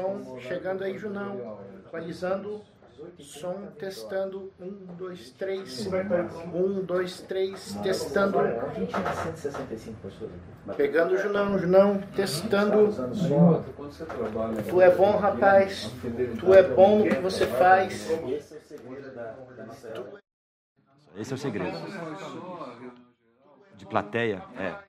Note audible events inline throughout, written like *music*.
Som, chegando aí, Junão, equalizando, som, testando, um, dois, três, um, dois, três, testando, 165 pessoas aqui. pegando o Junão, Junão, testando, tu é bom, rapaz, tu é bom no que você faz. Esse é o segredo. De plateia, é.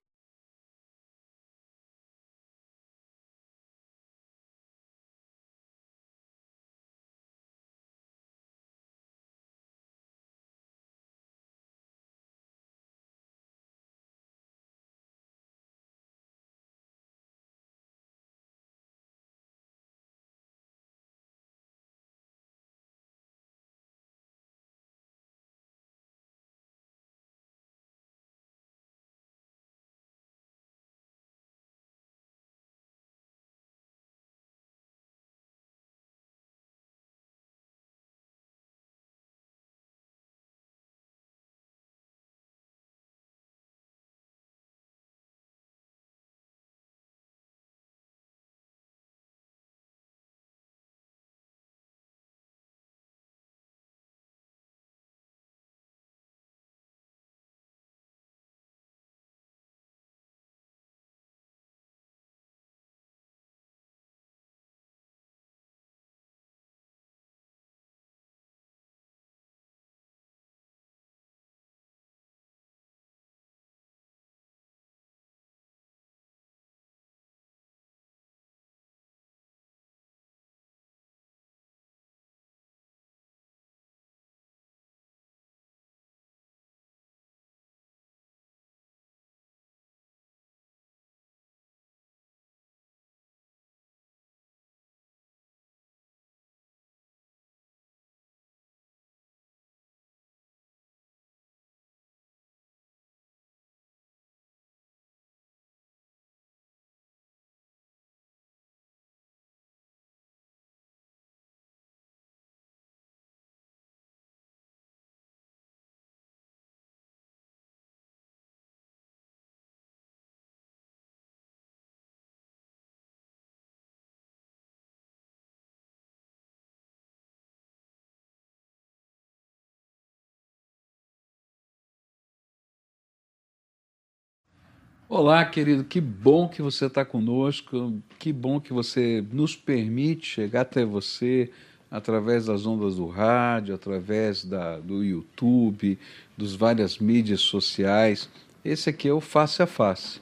Olá, querido, que bom que você está conosco, que bom que você nos permite chegar até você através das ondas do rádio, através da, do YouTube, dos várias mídias sociais. Esse aqui é o Face a Face.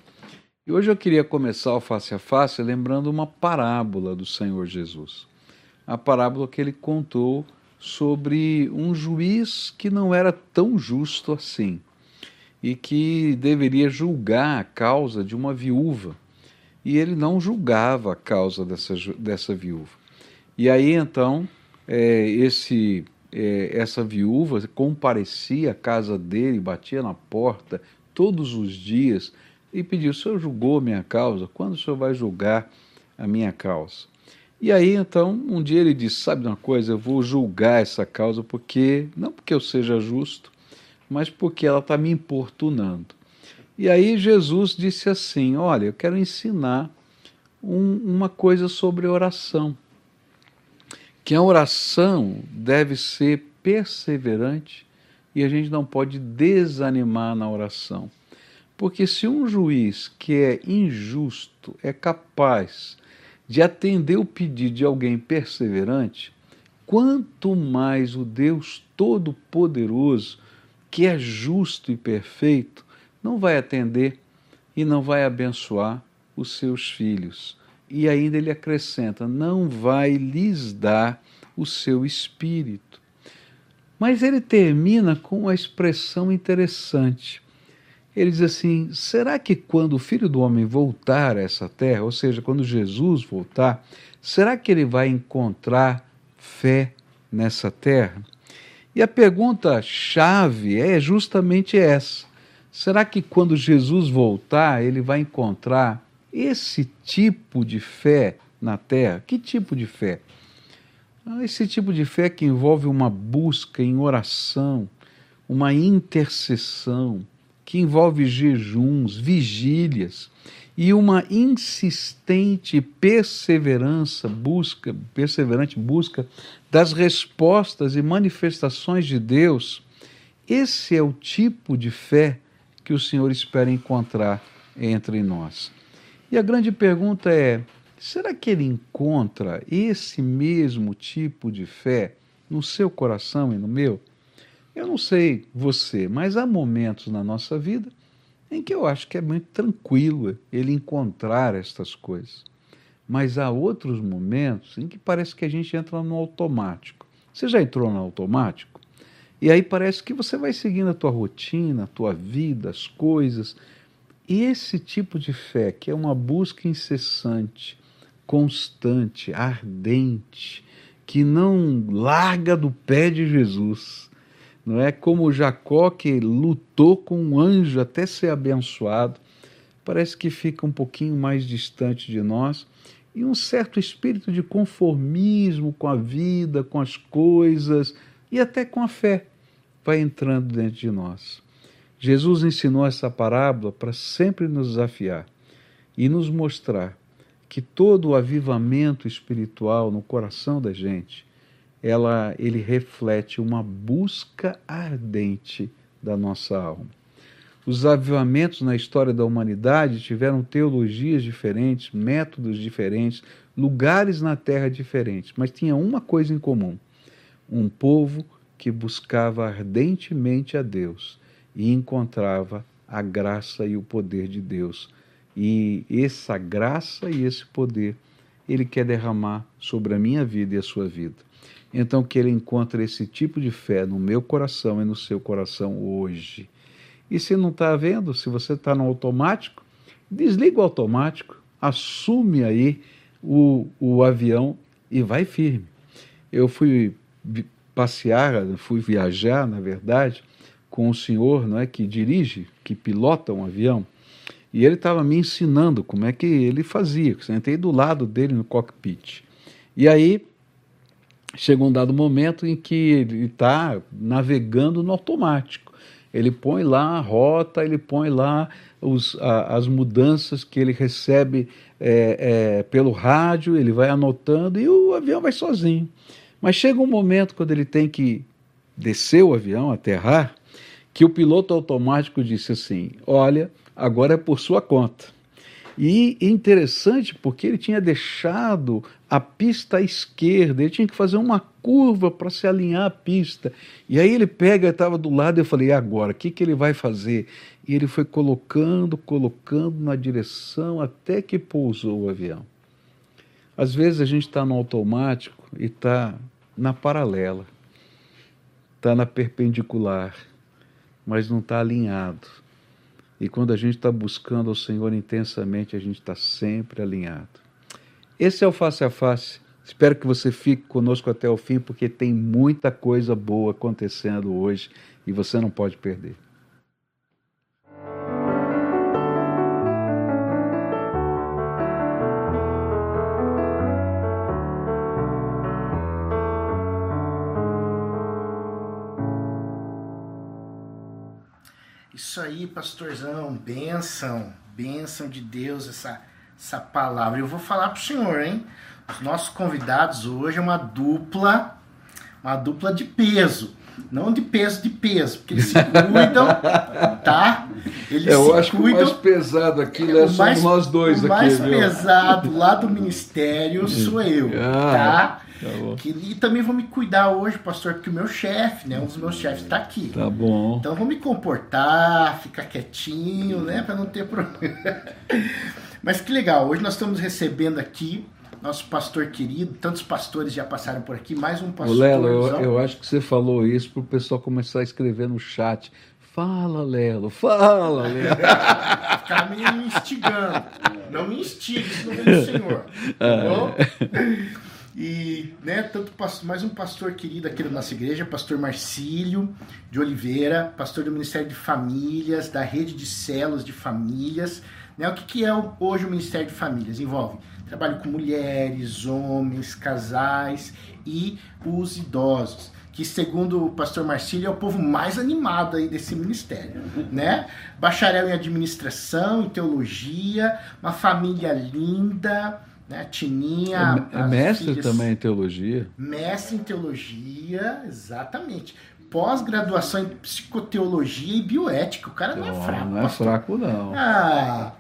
E hoje eu queria começar o Face a Face lembrando uma parábola do Senhor Jesus. A parábola que ele contou sobre um juiz que não era tão justo assim e que deveria julgar a causa de uma viúva. E ele não julgava a causa dessa, dessa viúva. E aí então, é, esse, é, essa viúva comparecia à casa dele, batia na porta todos os dias e pediu: O senhor julgou a minha causa? Quando o senhor vai julgar a minha causa? E aí então, um dia ele disse: Sabe de uma coisa, eu vou julgar essa causa porque, não porque eu seja justo, mas porque ela está me importunando. E aí Jesus disse assim: Olha, eu quero ensinar um, uma coisa sobre oração. Que a oração deve ser perseverante e a gente não pode desanimar na oração. Porque se um juiz que é injusto é capaz de atender o pedido de alguém perseverante, quanto mais o Deus Todo-Poderoso que é justo e perfeito, não vai atender e não vai abençoar os seus filhos. E ainda ele acrescenta: não vai lhes dar o seu espírito. Mas ele termina com uma expressão interessante. Ele diz assim: será que quando o filho do homem voltar a essa terra, ou seja, quando Jesus voltar, será que ele vai encontrar fé nessa terra? E a pergunta chave é justamente essa: será que quando Jesus voltar, ele vai encontrar esse tipo de fé na terra? Que tipo de fé? Ah, esse tipo de fé que envolve uma busca em oração, uma intercessão, que envolve jejuns, vigílias, e uma insistente perseverança, busca, perseverante busca das respostas e manifestações de Deus, esse é o tipo de fé que o Senhor espera encontrar entre nós. E a grande pergunta é: será que ele encontra esse mesmo tipo de fé no seu coração e no meu? Eu não sei você, mas há momentos na nossa vida em que eu acho que é muito tranquilo ele encontrar estas coisas. Mas há outros momentos em que parece que a gente entra no automático. Você já entrou no automático? E aí parece que você vai seguindo a tua rotina, a tua vida, as coisas. E esse tipo de fé, que é uma busca incessante, constante, ardente, que não larga do pé de Jesus, não é como Jacó que lutou com um anjo até ser abençoado, parece que fica um pouquinho mais distante de nós e um certo espírito de conformismo com a vida, com as coisas e até com a fé vai entrando dentro de nós. Jesus ensinou essa parábola para sempre nos desafiar e nos mostrar que todo o avivamento espiritual no coração da gente ela, ele reflete uma busca ardente da nossa alma. Os avivamentos na história da humanidade tiveram teologias diferentes, métodos diferentes, lugares na terra diferentes, mas tinha uma coisa em comum: um povo que buscava ardentemente a Deus e encontrava a graça e o poder de Deus. E essa graça e esse poder ele quer derramar sobre a minha vida e a sua vida. Então, que ele encontre esse tipo de fé no meu coração e no seu coração hoje. E se não está vendo, se você está no automático, desliga o automático, assume aí o, o avião e vai firme. Eu fui passear, fui viajar, na verdade, com o senhor não é, que dirige, que pilota um avião, e ele estava me ensinando como é que ele fazia. Sentei do lado dele no cockpit. E aí chega um dado momento em que ele está navegando no automático. Ele põe lá a rota, ele põe lá os, a, as mudanças que ele recebe é, é, pelo rádio, ele vai anotando e o avião vai sozinho. Mas chega um momento quando ele tem que descer o avião, aterrar, que o piloto automático disse assim: Olha, agora é por sua conta. E interessante porque ele tinha deixado a pista à esquerda, ele tinha que fazer uma curva para se alinhar à pista. E aí ele pega, estava do lado, eu falei, e agora, o que, que ele vai fazer? E ele foi colocando, colocando na direção até que pousou o avião. Às vezes a gente está no automático e está na paralela, está na perpendicular, mas não está alinhado e quando a gente está buscando o Senhor intensamente, a gente está sempre alinhado. Esse é o face a face. Espero que você fique conosco até o fim, porque tem muita coisa boa acontecendo hoje e você não pode perder. Isso aí, pastorzão, benção, benção de Deus essa, essa palavra. Eu vou falar pro senhor, hein? Os nossos convidados hoje é uma dupla, uma dupla de peso. Não de peso de peso, porque eles se cuidam, tá? Eles Eu acho cuidam. que o mais pesado aqui né, somos mais, nós dois o aqui. O mais viu? pesado lá do ministério sou eu, ah. tá? Tá que, e também vou me cuidar hoje, pastor, porque o meu chefe, né? Um dos meus chefes está aqui. Tá bom. Então vou me comportar, ficar quietinho, né? Para não ter problema. *laughs* Mas que legal, hoje nós estamos recebendo aqui nosso pastor querido, tantos pastores já passaram por aqui, mais um pastor. Lelo, eu, eu acho que você falou isso para o pessoal começar a escrever no chat. Fala, Lelo, fala, Lelo. *laughs* Ficar me instigando. Não me instigue, não vem do *laughs* Senhor. Tá bom? E né, tanto mais um pastor querido aqui da nossa igreja, pastor Marcílio de Oliveira, pastor do Ministério de Famílias, da rede de celos de famílias. Né, o que, que é hoje o Ministério de Famílias? Envolve trabalho com mulheres, homens, casais e os idosos que segundo o pastor Marcílio é o povo mais animado aí desse ministério, né? Bacharel em administração, em teologia, uma família linda, né? Tininha, É, é mestre filhas- também em teologia. Mestre em teologia, exatamente. Pós-graduação em psicoteologia e bioética. O cara não é fraco. não é fraco, não. Ah,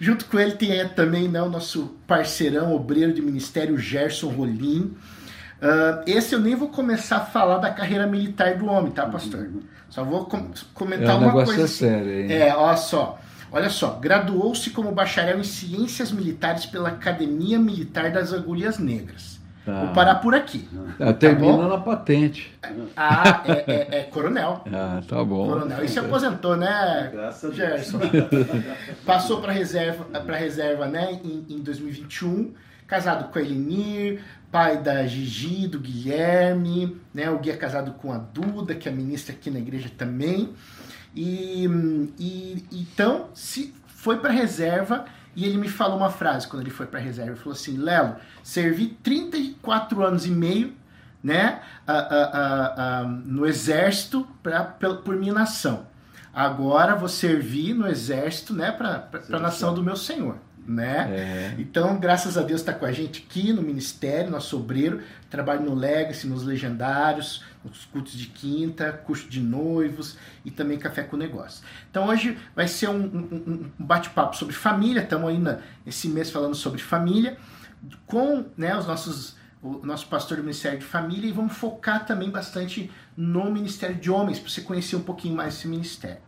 junto com ele tem aí também né, o nosso parceirão, obreiro de ministério, Gerson Rolim. Ah, esse eu nem vou começar a falar da carreira militar do homem, tá, pastor? Só vou com- comentar É, uma coisa. é assim. sério, hein? É, olha só. Olha só, graduou-se como bacharel em ciências militares pela Academia Militar das Agulhas Negras. Tá. Vou parar por aqui. Ah, termina bom? na patente. Ah, é, é- é coronel. *laughs* Ah, tá bom. Coronel. E se aposentou, né, Graças a Deus. Gerson? *laughs* Passou para reserva, para reserva, né, em, em 2021. Casado com a Elenir, pai da Gigi, do Guilherme, né? O Gui é casado com a Duda, que é ministra aqui na igreja também. E, e então se foi para reserva e ele me falou uma frase quando ele foi para reserva. Ele falou assim: Lelo, servi 34 anos e meio né, a- a- a- a- no exército pra, pel- por minha nação. Agora vou servir no exército né, para a nação do meu Senhor. Né? É. Então, graças a Deus, está com a gente aqui no ministério, nosso obreiro, trabalha no Legacy, nos Legendários, nos cultos de quinta, curso de noivos e também café com negócio. Então, hoje vai ser um, um- um bate-papo sobre família, estamos aí na- nesse mês falando sobre família, com né, os nossos, o nosso pastor do Ministério de Família e vamos focar também bastante no Ministério de Homens, para você conhecer um pouquinho mais esse ministério.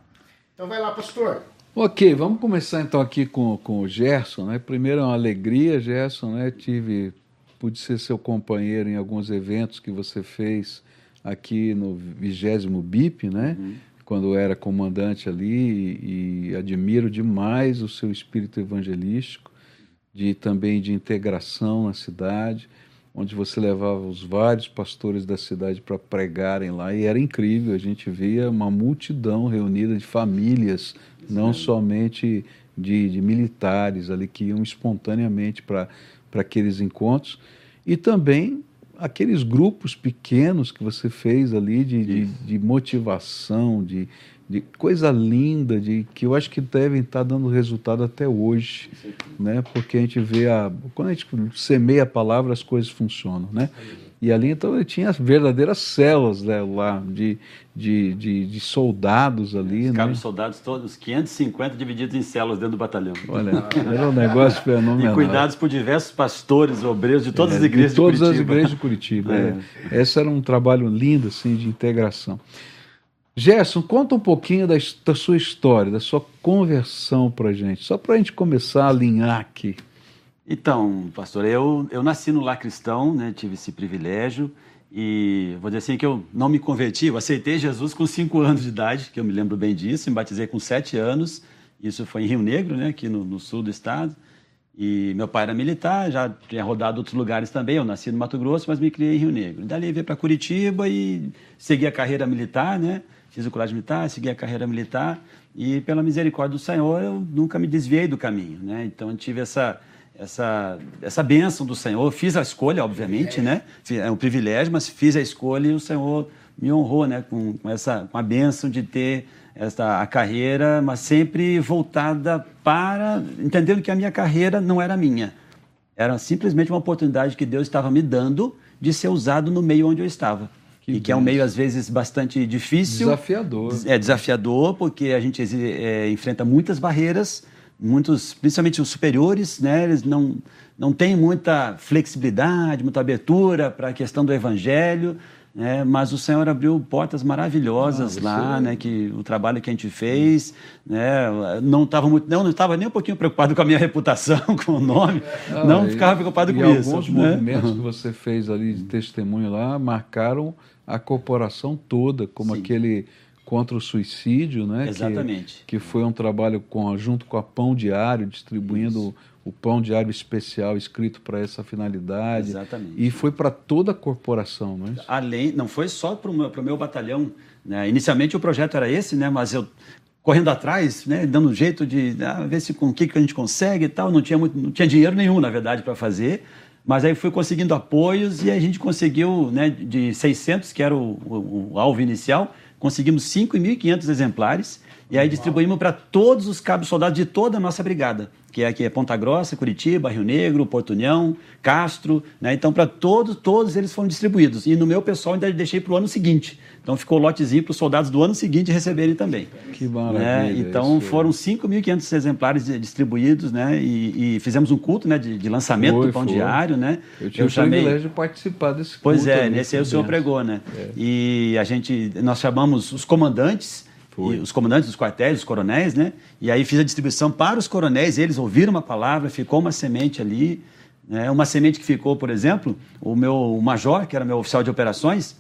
Então, vai lá, pastor. Ok, vamos começar então aqui com, com o Gerson, né? Primeiro é uma alegria, Gerson, né? Tive, pude ser seu companheiro em alguns eventos que você fez aqui no 20 BIP, né? Quando eu era comandante ali e, e admiro demais o seu espírito evangelístico, de também de integração na cidade, onde você levava os vários pastores da cidade para pregarem lá. E era incrível, a gente via uma multidão reunida de famílias, não somente de, de militares ali que iam espontaneamente para aqueles encontros. E também aqueles grupos pequenos que você fez ali de, de, de motivação, de, de coisa linda, de que eu acho que devem estar dando resultado até hoje, né? Porque a gente vê a quando a gente semeia a palavra as coisas funcionam, né? E ali então ele tinha as verdadeiras células né, lá de, de, de, de soldados ali, né? Cabos soldados todos, 550 divididos em células dentro do batalhão. Olha, era um negócio *laughs* E fenomenal. cuidados por diversos pastores, obreiros de todas É, as igrejas de todas de as Curitiba. igrejas de Curitiba. é. Esse era um trabalho lindo assim de integração. Gerson, conta um pouquinho da, da sua história, da sua conversão para gente, só para a gente começar a alinhar aqui. Então, pastor, eu, eu nasci no lar cristão, né, tive esse privilégio e vou dizer assim que eu não me converti, eu aceitei Jesus com cinco anos de idade, que eu me lembro bem disso, me batizei com sete anos, isso foi em Rio Negro, né, aqui no, no sul do estado, e meu pai era militar, já tinha rodado outros lugares também, eu nasci no Mato Grosso, mas me criei em Rio Negro. Dali veio para Curitiba e segui a carreira militar, né, fiz o colégio militar, segui a carreira militar e pela misericórdia do Senhor eu nunca me desviei do caminho, né, então eu tive essa essa, essa bênção do Senhor. Fiz a escolha, obviamente, né? É um privilégio, mas fiz a escolha e o Senhor me honrou, né? Com, com essa, com a bênção de ter esta a carreira, mas sempre voltada para entendendo que a minha carreira não era minha. Era simplesmente uma oportunidade que Deus estava me dando de ser usado no meio onde eu estava. Que e que é um meio às vezes bastante difícil, Desafiador. é desafiador porque a gente é, enfrenta muitas barreiras, muitos, principalmente os superiores, né? Eles não não têm muita flexibilidade, muita abertura para a questão do evangelho, né? Mas o Senhor abriu portas maravilhosas Ah, lá, né? Que o trabalho que a gente fez, né? Não estava muito, não, não estava nem um pouquinho preocupado com a minha reputação, *laughs* com o nome, não Ah, e- ficava preocupado com isso. alguns né? movimentos que *laughs* você fez ali de testemunho lá marcaram a corporação toda, como Sim. aquele contra o suicídio, né? que- Exatamente. Que, foi um trabalho com, junto com a Pão Diário, distribuindo o pão diário especial escrito para essa finalidade. Exatamente. E foi para toda a corporação, não é isso? além, não foi só para o meu, pro meu batalhão. Né? Inicialmente o projeto era esse, né? mas eu correndo atrás, né? dando um jeito de ah, ver se com o que, que a gente consegue e tal. Não tinha, muito, não tinha dinheiro nenhum, na verdade, para fazer. Mas aí fui conseguindo apoios e a gente conseguiu, né, de 600, que era o, o, o alvo inicial, conseguimos 5.500 exemplares e aí distribuímos para todos os cabos soldados de toda a nossa brigada, que é aqui é Ponta Grossa, Curitiba, Rio Negro, Porto União, Castro, né? Então para todos, todos eles foram distribuídos. E no meu pessoal ainda deixei para o ano seguinte. Então ficou lotezinho para os soldados do ano seguinte receberem também. Que né? maravilha. Então isso. foram 5.500 exemplares distribuídos, né? E, e fizemos um culto, né? De, de lançamento Foi, do pão foi. diário, né? Eu tive o privilégio de participar desse Pois culto é, ali, nesse aí o senhor pregou, né? E a gente, nós chamamos os comandantes, Foi. e os comandantes dos quartéis, os coronéis, né? E aí fiz a distribuição para os coronéis, eles ouviram uma palavra, ficou uma semente ali, né? Uma semente que ficou, por exemplo, o meu o major, que era meu oficial de operações,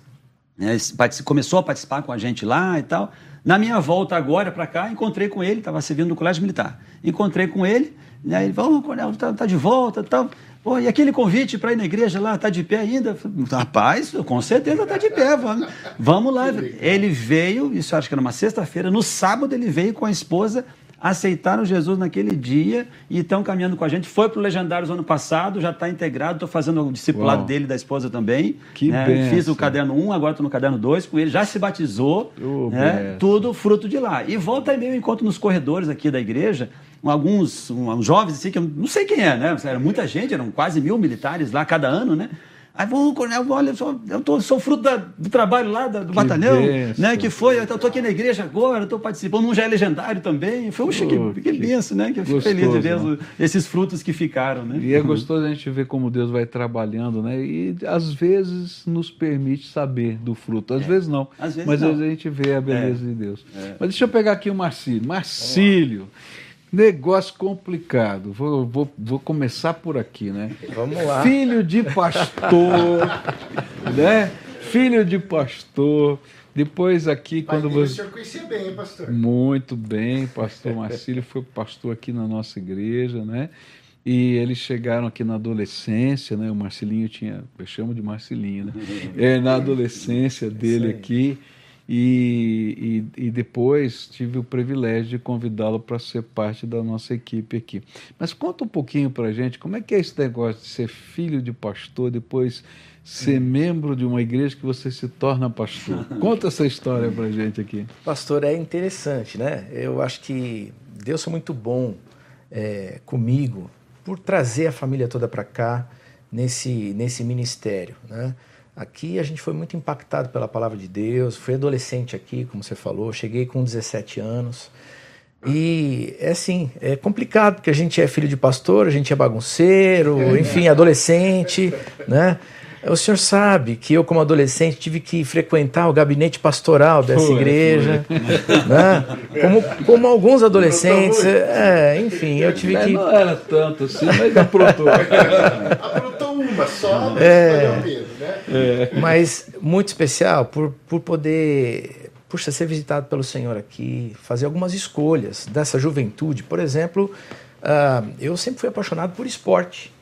né, começou a participar com a gente lá e tal. Na minha volta agora para cá, encontrei com ele, estava servindo no colégio militar. Encontrei com ele, né, ele falou, ô, Coronel, tá, tá de volta e tal. Pô, e aquele convite para ir na igreja lá, tá de pé ainda? Rapaz, com certeza tá de pé, vamos, vamos lá. Ele veio, isso acho que era uma sexta-feira, no sábado ele veio com a esposa, aceitaram Jesus naquele dia e estão caminhando com a gente. Foi para o Legendários ano passado, já está integrado, estou fazendo o discipulado Uau. dele da esposa também. Que né? Fiz o caderno 1, agora estou no caderno 2 com ele, já se batizou, Oh, né? tudo fruto de lá. E volta e meio encontro nos corredores aqui da igreja alguns um, uns jovens assim, que eu não sei quem é, né? Era muita gente, eram quase mil militares lá cada ano, né? Aí, bom, coronel, olha, eu sou, eu tô, sou fruto da- do trabalho lá da- do batalhão, bênção. né? Que foi, eu estou aqui na igreja agora, estou participando, um já é legendário também. Foi, puxa, Oh, que, que que benção, né? Que eu fico feliz de ver né? esses frutos que ficaram, né? E é gostoso a gente ver como Deus vai trabalhando, né? E às vezes nos permite saber do fruto. Às vezes não. Às vezes mas não. às vezes a gente vê a beleza de Deus. Mas deixa eu pegar aqui o Marcílio. Marcílio, negócio complicado. Vou, vou, vou começar por aqui, né? Vamos lá. Filho de pastor, *laughs* né? Filho de pastor. Depois aqui, Pai quando dele, O você. senhor conhecia bem, hein, pastor? Muito bem, pastor Marcílio foi pastor aqui na nossa igreja, né? E eles chegaram aqui na adolescência, né? O Marcelinho tinha, eu chamo de Marcelinho, né? *laughs* É, na adolescência dele aqui. E, e, e depois tive o privilégio de convidá-lo para ser parte da nossa equipe aqui. Mas conta um pouquinho para a gente como é que é esse negócio de ser filho de pastor, depois ser membro de uma igreja que você se torna pastor. *laughs* Conta essa história para a gente aqui. Pastor, é interessante, né? Eu acho que Deus foi muito bom é, comigo por trazer a família toda para cá nesse, nesse ministério, né? Aqui a gente foi muito impactado pela palavra de Deus. Fui adolescente aqui, como você falou. Cheguei com 17 anos. E é assim, é complicado, porque a gente é filho de pastor, a gente é bagunceiro, enfim, adolescente, né? O senhor sabe que eu, como adolescente, tive que frequentar o gabinete pastoral dessa Foi, igreja, né? Como, como alguns adolescentes, é, enfim, eu tive É, que Não era tanto assim, mas aprontou. *laughs* Aprontou uma só, mas É. né? mas muito especial por, por poder, puxa, ser visitado pelo Senhor aqui, fazer algumas escolhas dessa juventude. Por exemplo, ah, eu sempre fui apaixonado por esporte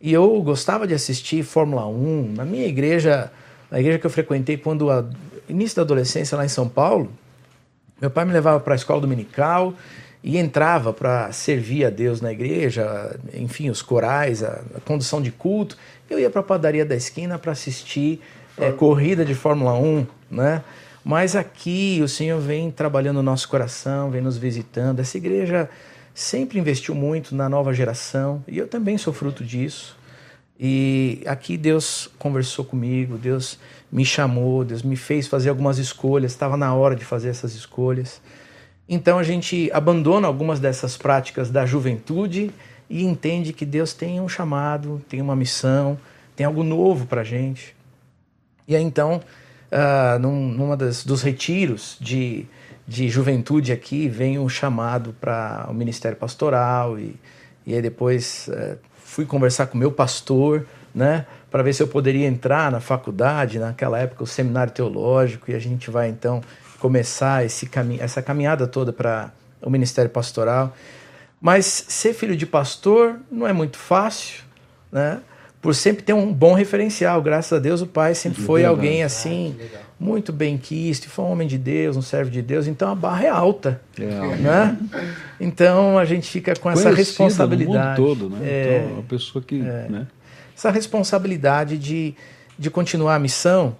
e eu gostava de assistir Fórmula 1. Na minha igreja, na igreja que eu frequentei quando a, início da adolescência lá em São Paulo, meu pai me levava para a escola dominical e entrava para servir a Deus na igreja, enfim, os corais, a, a condução de culto. Eu ia para a padaria da esquina para assistir eh, corrida de Fórmula 1, né? Mas aqui o Senhor vem trabalhando no nosso coração, vem nos visitando. Essa igreja sempre investiu muito na nova geração e eu também sou fruto disso. E aqui Deus conversou comigo, Deus me chamou, Deus me fez fazer algumas escolhas, estava na hora de fazer essas escolhas. Então a gente abandona algumas dessas práticas da juventude e entende que Deus tem um chamado, tem uma missão, tem algo novo para a gente. E aí então, ah, num, numa das, dos retiros de, de juventude aqui, vem um chamado para o ministério pastoral e, e aí depois eh, fui conversar com meu pastor, né, para ver se eu poderia entrar na faculdade, naquela época o seminário teológico e a gente vai então começar esse cami essa caminhada toda para o ministério pastoral. Mas ser filho de pastor não é muito fácil, né? Por sempre ter um bom referencial. Graças a Deus, o pai sempre foi Verdade. alguém assim, muito bem quisto, foi um homem de Deus, um servo de Deus. Então a barra é alta, É, né? Então a gente fica com essa conhecida responsabilidade. No mundo todo, né? É, Então, uma pessoa que. Né? essa responsabilidade de, de continuar a missão,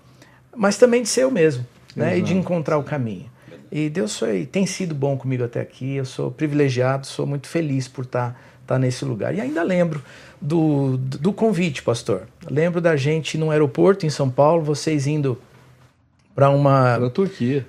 mas também de ser eu mesmo, né? E de encontrar o caminho. E Deus foi, tem sido bom comigo até aqui. Eu sou privilegiado, sou muito feliz por estar, estar tá nesse lugar. E ainda lembro do, do convite, pastor. Lembro da gente num aeroporto em São Paulo, vocês indo para uma. Para a Turquia.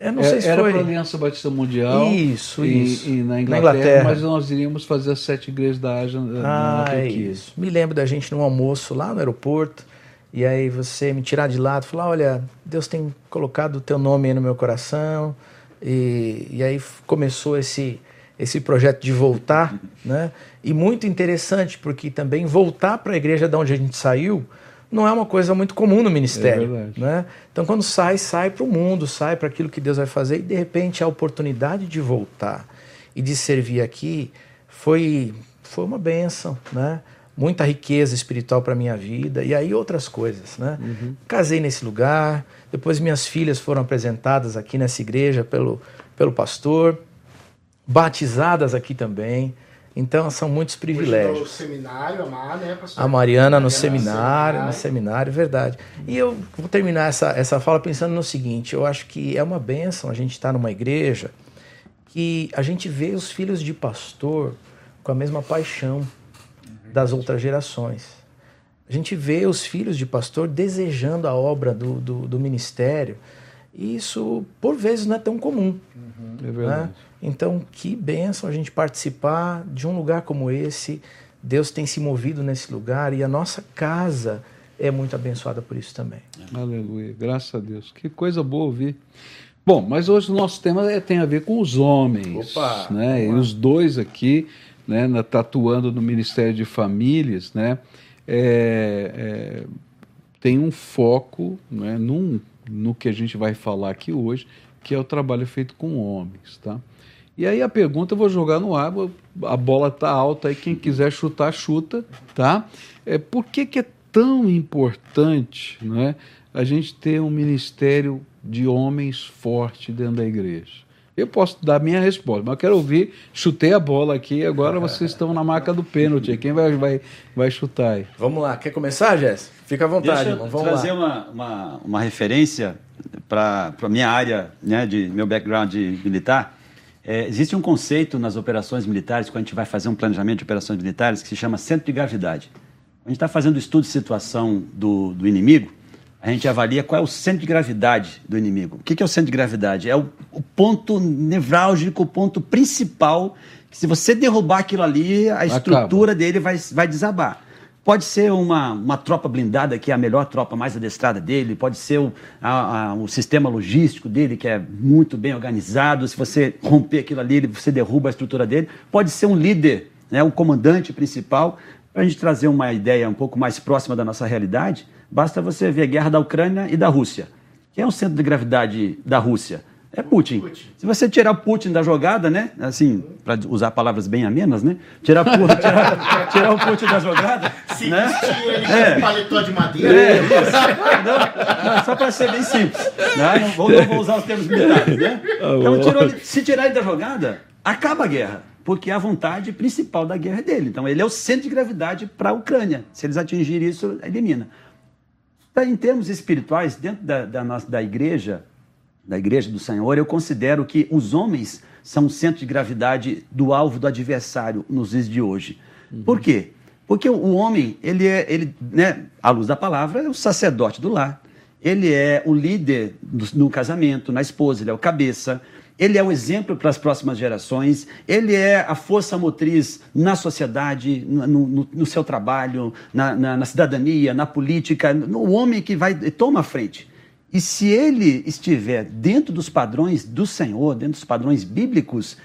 Eu não é, sei se era foi. para a Aliança Batista Mundial. Isso, e, isso. E na Inglaterra, na Inglaterra, mas nós iríamos fazer as sete igrejas da Ásia ah, na Turquia. É isso. Me lembro da gente num almoço lá no aeroporto. E aí você me tirar de lado, falar, olha, Deus tem colocado o teu nome aí no meu coração. E, e aí começou esse esse projeto de voltar, né? E muito interessante porque também voltar para a igreja de onde a gente saiu não é uma coisa muito comum no ministério. É né? Então, quando sai, sai para o mundo, sai para aquilo que Deus vai fazer, e de repente a oportunidade de voltar e de servir aqui foi, foi uma benção, né? Muita riqueza espiritual para minha vida, e aí outras coisas. Né? Uhum. Casei nesse lugar, depois minhas filhas foram apresentadas aqui nessa igreja pelo, pelo pastor, batizadas aqui também. Então são muitos privilégios. Hoje no seminário, a, né, pastor? a Mariana no seminário, no seminário, verdade. E eu vou terminar essa, essa fala pensando no seguinte: eu acho que é uma bênção a gente estar numa igreja que a gente vê os filhos de pastor com a mesma paixão das outras gerações. A gente vê os filhos de pastor desejando a obra do, do, do ministério. E isso, por vezes, não é tão comum. Uhum, é verdade. Né? Então, que bênção a gente participar de um lugar como esse. Deus tem se movido nesse lugar e a nossa casa é muito abençoada por isso também. Aleluia, graças a Deus. Que coisa boa ouvir. Bom, mas hoje o nosso tema é, tem a ver com os homens. Opa, né? E os dois aqui, né, na, tatuando no Ministério de Famílias, né, é, é, tem um foco né, num, no que a gente vai falar aqui hoje, que é o trabalho feito com homens. Tá? E aí a pergunta eu vou jogar no ar, a bola tá alta aí, quem quiser chutar, chuta, tá? É, por que, que é tão importante né, a gente ter um ministério de homens forte dentro da igreja? Eu posso dar minha resposta, mas eu quero ouvir. Chutei a bola aqui, agora vocês estão na marca do pênalti. Quem vai, vai, vai chutar aí? Vamos lá, quer começar, Jéssica? Fica à vontade. Deixa eu Vamos trazer lá. Uma, uma, uma referência para a minha área, né, de meu background de militar. É, existe um conceito nas operações militares, quando a gente vai fazer um planejamento de operações militares, que se chama centro de gravidade. A gente está fazendo o estudo de situação do, do inimigo, a gente avalia qual é o centro de gravidade do inimigo. O que, é o centro de gravidade? É o, o, ponto nevrálgico, o ponto principal, que se você derrubar aquilo ali, a estrutura Acaba. dele vai, vai desabar. Pode ser uma, uma tropa blindada, que é a melhor tropa mais adestrada dele, pode ser o, a, a, o sistema logístico dele, que é muito bem organizado. Se você romper aquilo ali, você derruba a estrutura dele. Pode ser um líder, né, o comandante principal. Para a gente trazer uma ideia um pouco mais próxima da nossa realidade, basta você ver a guerra da Ucrânia e da Rússia. Quem é o centro de gravidade da Rússia? É Putin. Putin. Se você tirar Putin da jogada, né? Assim, para usar palavras bem amenas, né? Tirar, *laughs* tirar, tirar o Putin da jogada. Se né? ele é. com paletó de madeira. É, isso. Só para ser bem simples. Né? Não, vou, não vou usar os termos militares, né? *laughs* Ah, então, tirou, se tirar ele da jogada, acaba a guerra. Porque a vontade principal da guerra é dele. Então, ele é o centro de gravidade para a Ucrânia. Se eles atingirem isso, elimina. Então, em termos espirituais, dentro da, da, nossa, da igreja, da Igreja do Senhor, eu considero que os homens são o centro de gravidade do alvo do adversário nos dias de hoje. Uhum. Por quê? Porque o homem, ele é, ele, né, à luz da palavra, é o sacerdote do lar. Ele é o líder do, no casamento, na esposa, ele é o cabeça, ele é o exemplo para as próximas gerações, ele é a força motriz na sociedade, no, no, no seu trabalho, na, na, na, cidadania, na política, o homem que vai toma a frente. E se ele estiver dentro dos padrões do Senhor, dentro dos padrões bíblicos,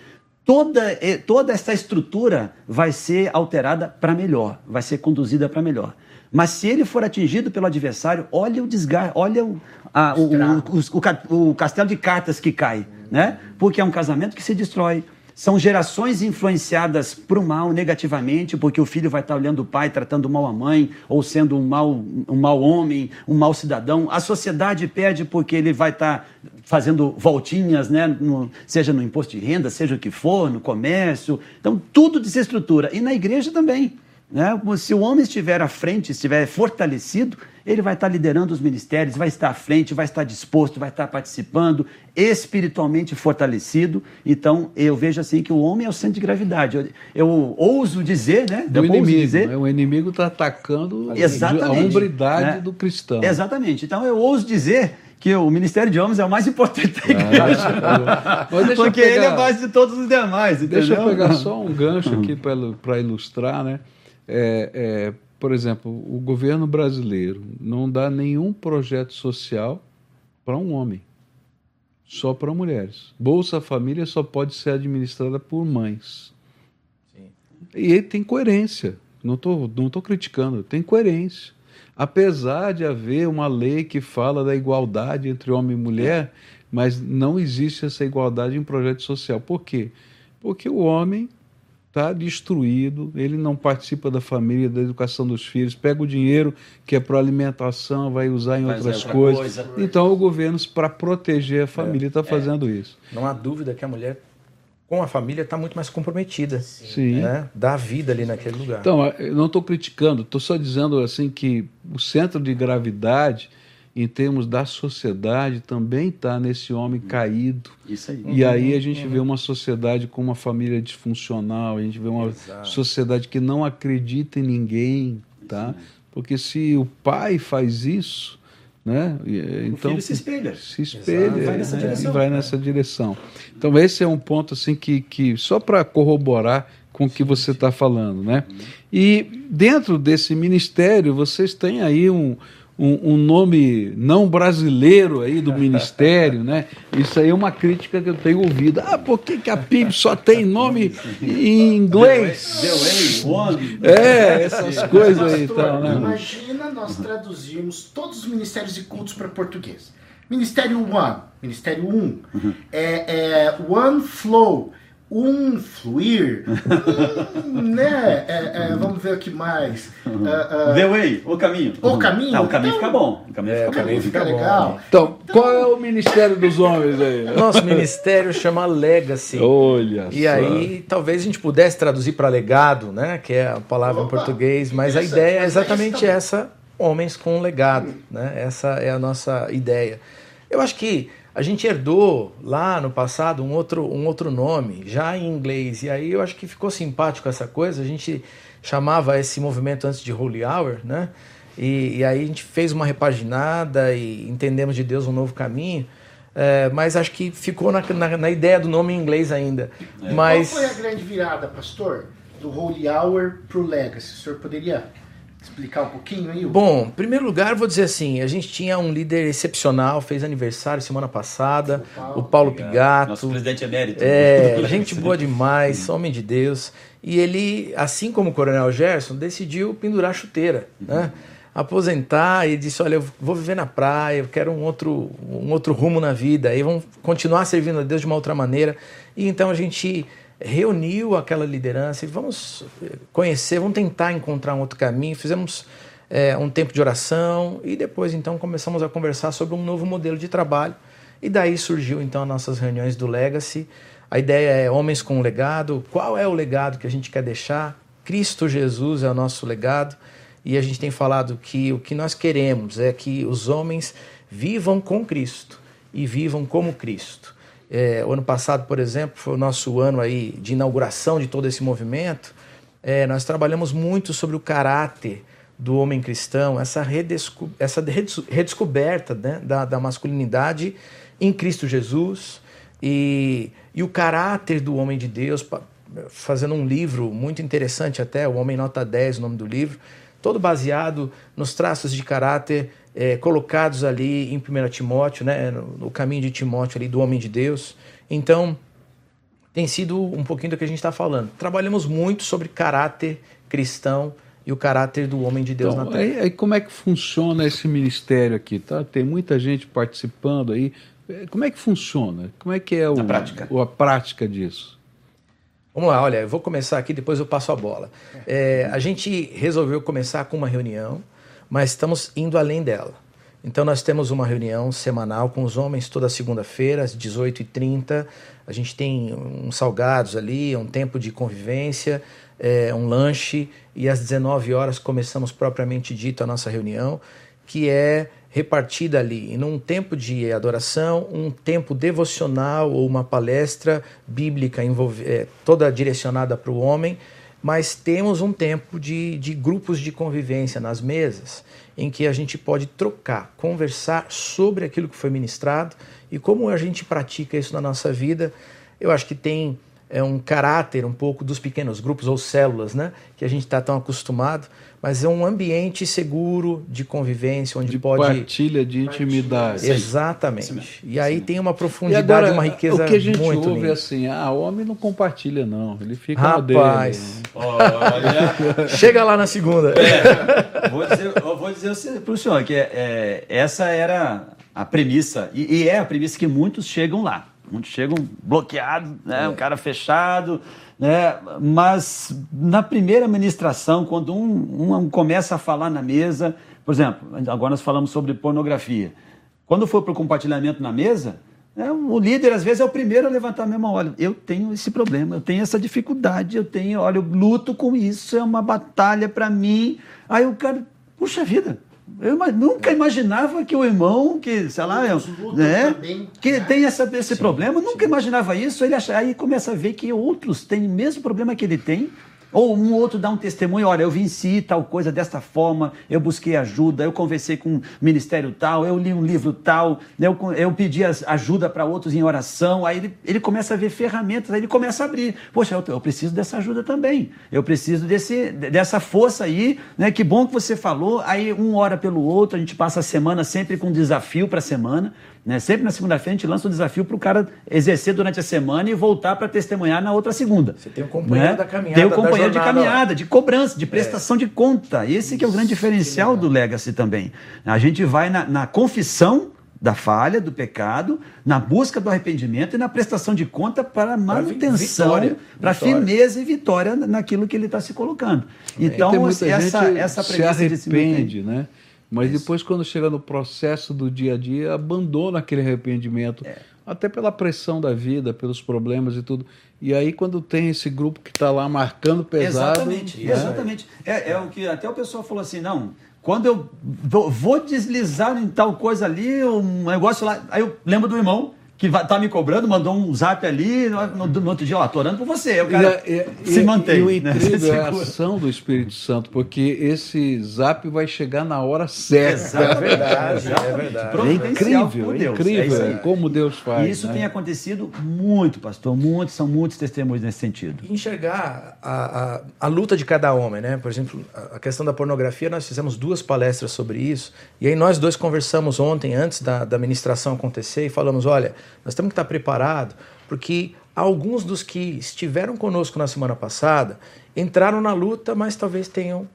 toda, toda essa estrutura vai ser alterada para melhor, vai ser conduzida para melhor. Mas se ele for atingido pelo adversário, olha o desgaste, olha o, a, o, o, o, o, castelo de cartas que cai, né? Porque é um casamento que se destrói, são gerações influenciadas para o mal negativamente, porque o filho vai estar olhando o pai, tratando mal a mãe, ou sendo um mau, um mau homem, um mau cidadão. A sociedade perde porque ele vai estar fazendo voltinhas, né? No, seja no imposto de renda, seja o que for, no comércio. Então, tudo desestrutura. E na igreja também. Né? Se o homem estiver à frente, estiver fortalecido, ele vai estar liderando os ministérios, vai estar à frente, vai estar disposto, vai estar participando, espiritualmente fortalecido. Então, eu vejo assim que o homem é o centro de gravidade. Eu, eu ouso dizer, né? Do eu inimigo. Dizer, né? O inimigo está atacando a hombridade né? do cristão. Exatamente. Então, eu ouso dizer que o Ministério de Homens é o mais importante da igreja. *laughs* Deixa eu Porque pegar- ele é a base de todos os demais, entendeu? Deixa eu pegar só um gancho aqui para ilustrar, né? É, é, por exemplo, o governo brasileiro não dá nenhum projeto social para um homem, só para mulheres. Bolsa Família só pode ser administrada por mães. E ele tem coerência. Não estou não tô criticando, tem coerência. Apesar de haver uma lei que fala da igualdade entre homem e mulher, mas não existe essa igualdade em projeto social. Por quê? Porque o homem está destruído, ele não participa da família, da educação dos filhos, pega o dinheiro que é para alimentação, vai usar em usar outras outra coisas. coisa. Então o governo, para proteger a família, está fazendo isso. Não há dúvida que a mulher com a família está muito mais comprometida. Sim. Né? Dá vida ali naquele lugar. Então, eu não estou criticando, estou só dizendo assim que o centro de gravidade, em termos da sociedade, também está nesse homem caído. Isso aí. E aí a gente vê uma sociedade com uma família disfuncional, a gente vê uma Exato. sociedade que não acredita em ninguém, tá? Porque se o pai faz isso, né? e- Então filho se espelha. Se espelha, Vai nessa né? direção. vai nessa direção. Então esse é um ponto assim que, que só para corroborar com o que você está falando, né? E dentro desse ministério vocês têm aí um, um, um nome não brasileiro aí do ministério, né? Isso aí é uma crítica que eu tenho ouvido. Ah, por que, que a PIB só tem nome em inglês? É, essas coisas aí e tal, né? Imagina nós traduzirmos todos os ministérios e cultos para português. Ministério One, Ministério 1, um, é, é One Flow, um fluir, um, né? É, é, vamos ver o que mais. Ah, ah, The way, o caminho. O caminho? Não, o caminho Então- fica bom. O caminho É, fica o bom. caminho fica fica bom. legal. Então, qual é o ministério dos homens aí? *laughs* Nosso ministério chama Legacy. Olha E só. aí, talvez a gente pudesse traduzir para legado, né? Que é a palavra em Opa, português, mas a ideia é mas exatamente tá essa: homens com legado, né? Essa é a nossa ideia. Eu acho que a gente herdou lá no passado um outro, um outro nome, já em inglês, e aí eu acho que ficou simpático essa coisa. A gente chamava esse movimento antes de Holy Hour, né? E, e aí a gente fez uma repaginada e entendemos de Deus um novo caminho. É, mas acho que ficou na, na, na ideia do nome em inglês ainda. Mas Qual foi a grande virada, pastor, do Holy Hour pro Legacy? O senhor poderia explicar um pouquinho aí? Bom, em primeiro lugar, eu vou dizer assim: a gente tinha um líder excepcional, fez aniversário semana passada, O Paulo o Paulo Nosso Pigato. presidente emérito. É, *laughs* gente boa demais, homem de Deus. E ele, assim como o Coronel Gerson, decidiu pendurar a chuteira, né? Aposentar e disse: Olha, eu vou viver na praia, eu quero um outro, um outro rumo na vida. Aí vamos continuar servindo a Deus de uma outra maneira. E então a gente reuniu aquela liderança e vamos conhecer, vamos tentar encontrar um outro caminho. Fizemos é, um tempo de oração e depois então começamos a conversar sobre um novo modelo de trabalho. E daí surgiu então as nossas reuniões do Legacy. A ideia é homens com legado. Qual é o legado que a gente quer deixar? Cristo Jesus é o nosso legado. E a gente tem falado que o que nós queremos é que os homens vivam com Cristo e vivam como Cristo. É, o ano passado, por exemplo, foi o nosso ano aí de inauguração de todo esse movimento. É, nós trabalhamos muito sobre o caráter do homem cristão, essa, redesco essa redes redescoberta né, da, da masculinidade em Cristo Jesus e, e o caráter do homem de Deus, fazendo um livro muito interessante até, O Homem Nota 10, o nome do livro, todo baseado nos traços de caráter é, colocados ali em 1 Timóteo, né, no, caminho de Timóteo ali do homem de Deus. Então, tem sido um pouquinho do que a gente está falando. Trabalhamos muito sobre caráter cristão e o caráter do homem de Deus então, na terra. Aí, aí, como é que funciona esse ministério aqui? Tá? Tem muita gente participando aí. Como é que funciona? Como é que é o, a prática, a prática disso? Vamos lá, olha, eu vou começar aqui, depois eu passo a bola. É, a gente resolveu começar com uma reunião, mas estamos indo além dela. Então nós temos uma reunião semanal com os homens toda segunda-feira, às 18h30. A gente tem uns salgados ali, um tempo de convivência, é, um lanche, e às 19 horas começamos propriamente dito a nossa reunião, que é repartida ali em um tempo de adoração, um tempo devocional ou uma palestra bíblica é, toda direcionada para o homem, mas temos um tempo de, de grupos de convivência nas mesas em que a gente pode trocar, conversar sobre aquilo que foi ministrado e como a gente pratica isso na nossa vida. Eu acho que tem é, um caráter um pouco dos pequenos grupos ou células, né? Que a gente está tão acostumado, mas é um ambiente seguro de convivência, onde de pode. Partilha de intimidade. Exatamente. E aí tem uma profundidade, agora, uma riqueza. O que a gente muito ouve linda. é assim: ah, homem não compartilha, não. Ele fica Rapaz. Olha. *laughs* Chega lá na segunda. É, vou dizer, eu vou dizer para o senhor que é, essa era a premissa, e, e, é a premissa que muitos chegam lá. Muitos chegam bloqueados, né? É. um cara fechado, né? mas na primeira ministração, quando um, um começa a falar na mesa, por exemplo, agora nós falamos sobre pornografia. Quando for para o compartilhamento na mesa, né, o líder às vezes é o primeiro a levantar a mesma olha, eu tenho esse problema, eu tenho essa dificuldade, eu tenho, olha, eu luto com isso, é uma batalha para mim. Aí o cara, puxa vida, eu nunca imaginava que o irmão, que, sei lá, né, que tem essa, esse sim, problema, sim. nunca imaginava isso. Ele acha, aí começa a ver que outros têm o mesmo problema que ele tem ou um outro dá um testemunho, olha, eu venci tal coisa desta forma, eu busquei ajuda, eu conversei com um ministério tal, eu li um livro tal, eu, eu pedi ajuda para outros em oração, aí ele, ele começa a ver ferramentas, aí ele começa a abrir. Poxa, eu, eu preciso dessa ajuda também, eu preciso desse, dessa força aí, né? Que bom que você falou, aí um ora pelo outro, a gente passa a semana sempre com um desafio para a semana, né? Sempre na segunda-feira a gente lança um desafio para o cara exercer durante a semana e voltar para testemunhar na outra segunda. Você tem um companheiro né? da caminhada. Tem um companheiro de caminhada, de cobrança, de prestação é. de conta. Esse que é o grande diferencial do Legacy também. A gente vai na, na confissão da falha, do pecado, na busca do arrependimento e na prestação de conta para manutenção, para firmeza e vitória naquilo que ele está se colocando. Então, essa, essa premissa se arrepende, né? Mas Isso. depois, quando chega no processo do dia a dia, abandona aquele arrependimento. É. Até pela pressão da vida, pelos problemas e tudo. E aí, quando tem esse grupo que está lá marcando pesado. Exatamente, né? exatamente. É, é o que até o pessoal falou assim: não, quando eu vou deslizar em tal coisa ali, um negócio lá. Aí eu lembro do irmão que tá me cobrando, mandou um zap ali, no, no outro dia, ó, tô orando por você. O cara e, e, se mantém. E o né? incrível *laughs* né? é a ação do Espírito Santo, porque esse zap vai chegar na hora certa. É verdade, é verdade. É incrível, é incrível é como Deus faz. E isso né? tem acontecido muito, pastor, muitos, são muitos testemunhos nesse sentido. Enxergar a, a, a luta de cada homem, né? Por exemplo, a questão da pornografia, nós fizemos duas palestras sobre isso, e aí nós dois conversamos ontem, antes da, da ministração acontecer, e falamos, olha, nós temos que estar preparados, porque alguns dos que estiveram conosco na semana passada entraram na luta, mas talvez tenham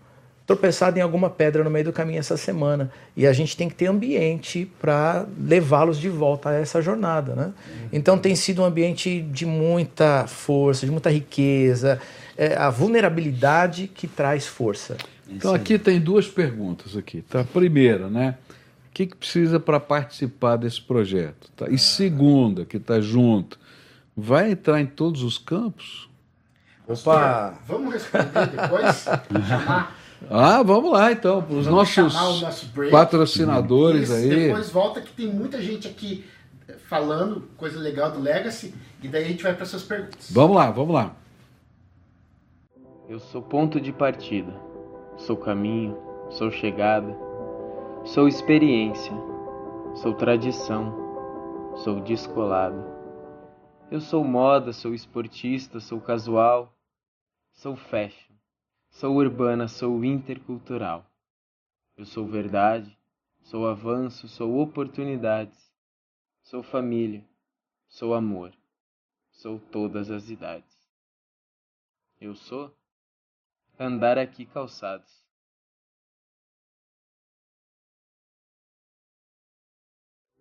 tropeçado em alguma pedra no meio do caminho essa semana. E a gente tem que ter ambiente para levá-los de volta a essa jornada. Né? Então tem sido um ambiente de muita força, de muita riqueza, é a vulnerabilidade que traz força. Então aqui tem duas perguntas aqui. Tá? Primeira, né? Que, que precisa para participar desse projeto? Tá? E segunda, que está junto, vai entrar em todos os campos? Opa! Vamos responder depois? chamar? *laughs* Ah, vamos lá então, para os nossos nosso patrocinadores aí. Depois volta que tem muita gente aqui falando coisa legal do Legacy e daí a gente vai para suas perguntas. Vamos lá, vamos lá. Eu sou ponto de partida, sou caminho, sou chegada Sou experiência, sou tradição, sou descolado. Eu sou moda, sou esportista, sou casual, sou fashion, sou urbana, sou intercultural. Eu sou verdade, sou avanço, sou oportunidades, sou família, sou amor, sou todas as idades. Eu sou andar aqui calçados.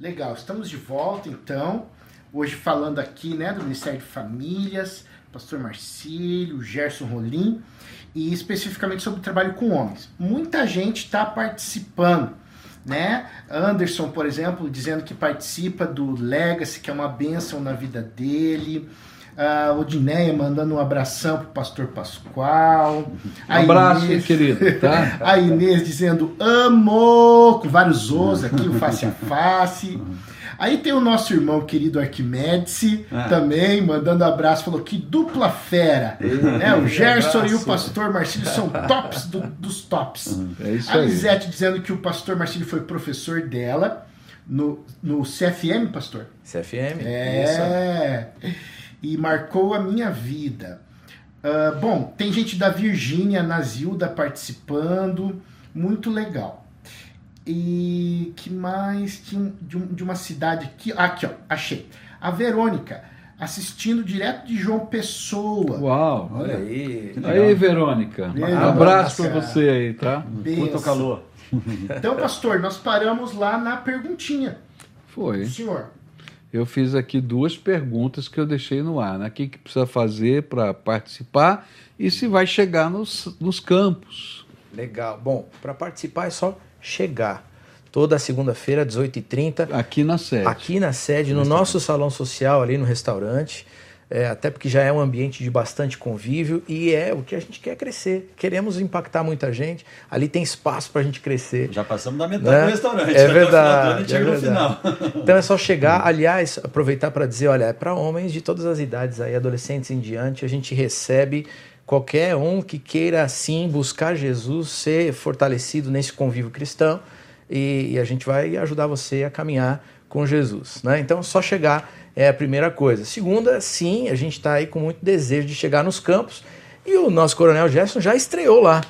Legal, estamos de volta então. Hoje falando aqui né, do Ministério de Famílias, Pastor Marcílio, Gerson Rolim, e especificamente sobre o trabalho com homens. Muita gente está participando, né? Anderson, por exemplo, dizendo que participa do Legacy, que é uma bênção na vida dele. A Odineia mandando um abração pro pastor Pascoal. Um abraço, Inês, querido, tá? *laughs* A Inês dizendo amo, com vários os aqui, o face a face. Aí tem o nosso irmão querido Arquimedes ah. também, mandando abraço, falou que dupla fera. né? O Gerson e o pastor Marcílio são tops do, dos tops. É isso a Lisete dizendo que o pastor Marcílio foi professor dela no, no CFM, pastor? CFM, É. Isso e marcou a minha vida. Uh, bom, tem gente da Virgínia, Nazilda participando, muito legal. E que mais? Tinha de, um, de uma cidade aqui, aqui ó, achei. A Verônica, assistindo direto de João Pessoa. Uau, olha aí. Aí, Verônica. Um abraço para você aí, tá? Muito calor. Então, pastor, nós paramos lá na perguntinha. Foi. Senhor eu fiz aqui duas perguntas que eu deixei no ar. Né? O que, que precisa fazer para participar e se vai chegar nos, nos campos. Legal. Bom, para participar é só chegar. Toda segunda-feira, 18h30. Aqui na sede. Aqui na sede, no, no nosso salão social, ali no restaurante é, até porque já é um ambiente de bastante convívio e é o que a gente quer crescer. Queremos impactar muita gente. Ali tem espaço para a gente crescer. Já passamos da metade né? do restaurante. É verdade. É verdade. Então é só chegar. Aliás, aproveitar para dizer, olha, é para homens de todas as idades, aí, adolescentes em diante, a gente recebe qualquer um que queira assim buscar Jesus, ser fortalecido nesse convívio cristão e, e a gente vai ajudar você a caminhar com Jesus. Né? Então, só chegar é a primeira coisa. Segunda, sim, a gente está aí com muito desejo de chegar nos campos e o nosso coronel Gerson já estreou lá.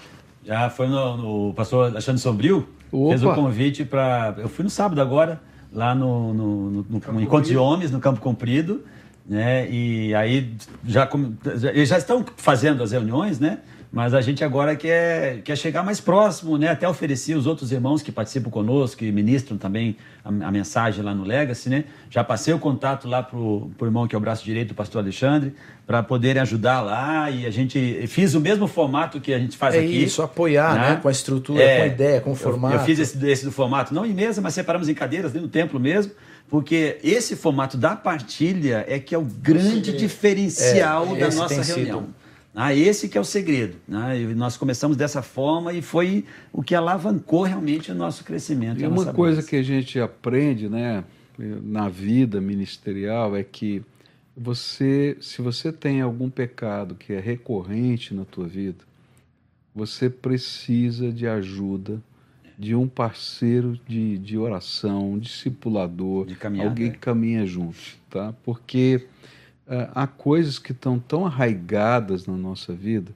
Já foi no, no pastor Alexandre Sombrio, Opa. fez o convite para. Eu fui no sábado agora, lá no, no, no, no Encontro de Homens, no Campo Comprido, né? E aí já, já, já estão fazendo as reuniões, né? Mas a gente agora quer, quer chegar mais próximo, né? Até oferecer os outros irmãos que participam conosco, que ministram também a, a mensagem lá no Legacy, né? Já passei o contato lá pro, pro irmão que é o braço direito do pastor Alexandre, para poderem ajudar lá. E a gente fiz o mesmo formato que a gente faz é aqui. Isso, apoiar, né? né? Com a estrutura, é, com a ideia, com o formato. Eu, eu fiz esse, esse do formato, não em mesa, mas separamos em cadeiras dentro do templo mesmo porque esse formato da partilha é que é o grande diferencial é, da nossa reunião. Sido ah, esse que é o segredo. Né? E nós começamos dessa forma e foi o que alavancou realmente o nosso crescimento. E uma coisa que a gente aprende né, na vida ministerial é que você, se você tem algum pecado que é recorrente na tua vida, você precisa de ajuda de um parceiro de, de oração, um discipulador, alguém que caminha junto, tá? Porque é, há coisas que estão tão arraigadas na nossa vida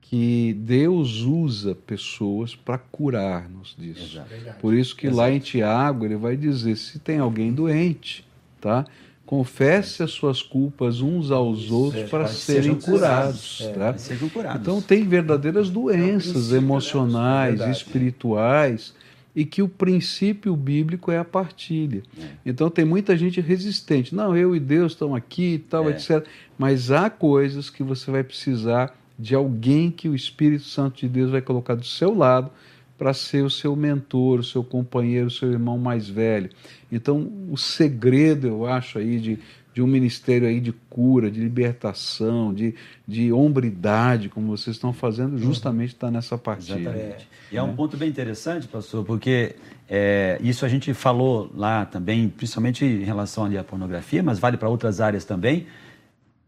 que Deus usa pessoas para curar-nos disso. Exato. Por isso que Exato. lá em Tiago ele vai dizer: se tem alguém doente, tá? Confesse as suas culpas uns aos outros é, para serem curados. curados, tá? sejam curados. Então tem verdadeiras doenças é emocionais, né? espirituais e que o princípio bíblico é a partilha. É. Então tem muita gente resistente. Não, eu e Deus estão aqui e tal, é. etc. Mas há coisas que você vai precisar de alguém que o Espírito Santo de Deus vai colocar do seu lado para ser o seu mentor, o seu companheiro, o seu irmão mais velho. Então, o segredo, eu acho, aí de, de um ministério aí de cura, de libertação, de, de hombridade, como vocês estão fazendo, justamente está nessa partilha. Exatamente. E é um ponto bem interessante, pastor, porque é, isso a gente falou lá também, principalmente em relação ali à pornografia, mas vale para outras áreas também.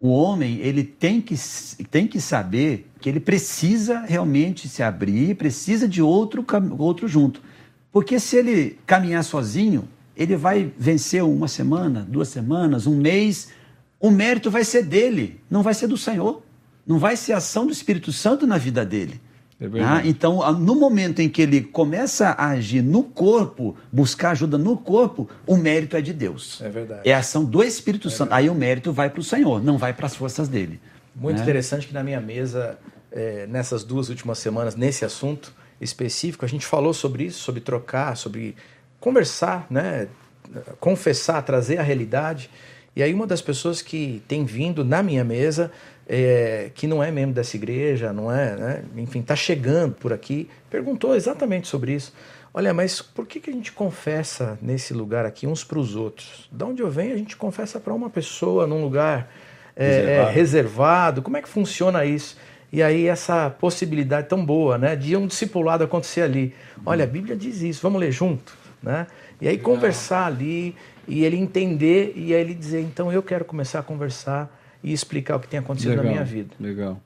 O homem ele tem que, tem que saber que ele precisa realmente se abrir, precisa de outro, outro junto. Porque se ele caminhar sozinho, ele vai vencer uma semana, duas semanas, um mês, o mérito vai ser dele, não vai ser do Senhor. Não vai ser ação do Espírito Santo na vida dele. É ah, então, no momento em que ele começa a agir no corpo, buscar ajuda no corpo, o mérito é de Deus. É verdade. É a ação do Espírito é Santo. Verdade. Aí o mérito vai para o Senhor, não vai para as forças dele. Muito né? interessante que na minha mesa, é, nessas duas últimas semanas, nesse assunto específico, a gente falou sobre isso, sobre trocar, sobre conversar, né? confessar, trazer a realidade. E aí uma das pessoas que tem vindo na minha mesa é, que não é membro dessa igreja, não é, né? enfim, está chegando por aqui, perguntou exatamente sobre isso. Olha, mas por que, que a gente confessa nesse lugar aqui uns para os outros? De onde eu venho, a gente confessa para uma pessoa num lugar é, reservado. É, reservado. Como é que funciona isso? E aí essa possibilidade tão boa, né, de um discipulado acontecer ali. Olha, a Bíblia diz isso, vamos ler junto, né? E aí Legal. conversar ali e ele entender e aí ele dizer, então eu quero começar a conversar e explicar o que tem acontecido legal, na minha vida. Legal.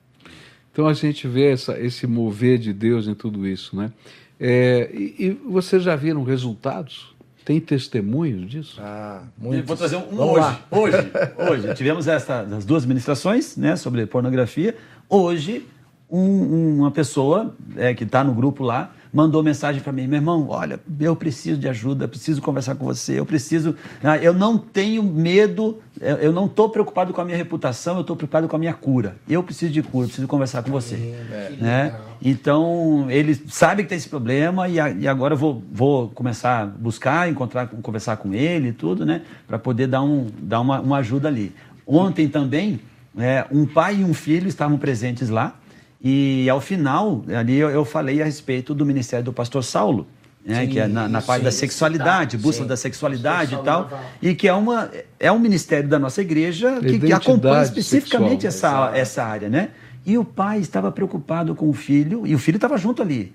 Então a gente vê essa, esse mover de Deus em tudo isso, né? É, e, e, vocês já viram resultados? Tem testemunhos disso? Ah, muito. Vou trazer um, um hoje, lá. hoje. *laughs* Hoje tivemos essa, as duas ministrações, né, sobre pornografia. Hoje, um, uma pessoa é, que está no grupo lá mandou mensagem para mim, meu irmão, olha, eu preciso de ajuda, preciso conversar com você, eu preciso, ah, eu não tenho medo, eu não estou preocupado com a minha reputação, eu estou preocupado com a minha cura. Eu preciso de cura, preciso conversar com você, né? Então ele sabe que tem esse problema e, e agora eu vou, vou começar a buscar, encontrar, conversar com ele e tudo, né? Para poder dar, um, dar uma, uma ajuda ali. Ontem também, é, um pai e um filho estavam presentes lá. E ao final, ali eu, eu falei a respeito do ministério do pastor Saulo, né, sim, que é na, na parte sim, da sexualidade, tá, busca da sexualidade e tal, e que é, uma, é um ministério da nossa igreja que, que acompanha especificamente sexual, essa, essa área, né? E o pai estava preocupado com o filho, e o filho estava junto ali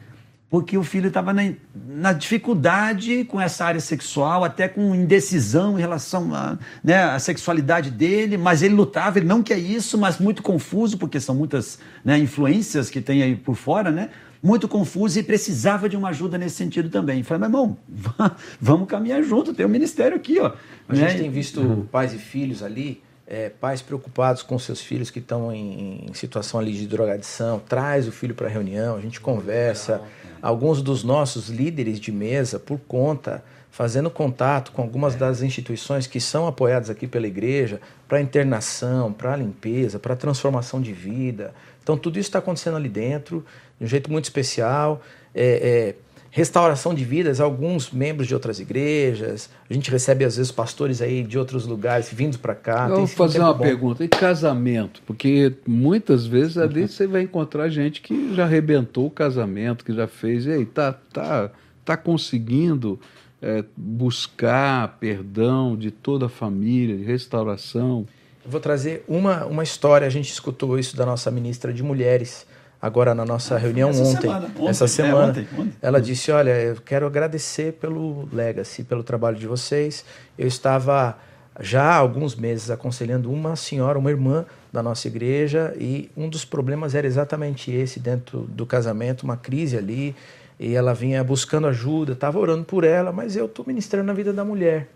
porque o filho estava na, na, dificuldade com essa área sexual, até com indecisão em relação à né, sexualidade dele, mas ele lutava, ele não quer isso, mas muito confuso, porque são muitas né, influências que tem aí por fora, né? Muito confuso e precisava de uma ajuda nesse sentido também. Falei, meu irmão, *laughs* vamos caminhar junto, tem um ministério aqui, ó. A né? gente tem visto uhum. pais e filhos ali é, pais preocupados com seus filhos que estão em, em, situação ali de drogadição, traz o filho para a reunião, a gente conversa. Alguns dos nossos líderes de mesa, por conta, fazendo contato com algumas das instituições que são apoiadas aqui pela igreja, para internação, para limpeza, para transformação de vida. Então, tudo isso está acontecendo ali dentro, de um jeito muito especial. É, é, restauração de vidas, alguns membros de outras igrejas. A gente recebe, às vezes, pastores aí de outros lugares vindos para cá. Eu vou fazer uma bom. pergunta. E casamento? Porque muitas vezes ali você vai encontrar gente que já arrebentou o casamento, que já fez. E aí, tá, tá, tá conseguindo é, buscar perdão de toda a família, de restauração? Eu vou trazer uma, uma história. A gente escutou isso da nossa ministra de mulheres agora na nossa ah, reunião essa ontem, semana, ontem, essa semana, é, ontem, ontem. ela disse: Olha, eu quero agradecer pelo Legacy, pelo trabalho de vocês. Eu estava já há alguns meses aconselhando uma senhora, uma irmã da nossa igreja, e um dos problemas era exatamente esse dentro do casamento, uma crise ali. E ela vinha buscando ajuda, estava orando por ela, mas eu estou ministrando na vida da mulher.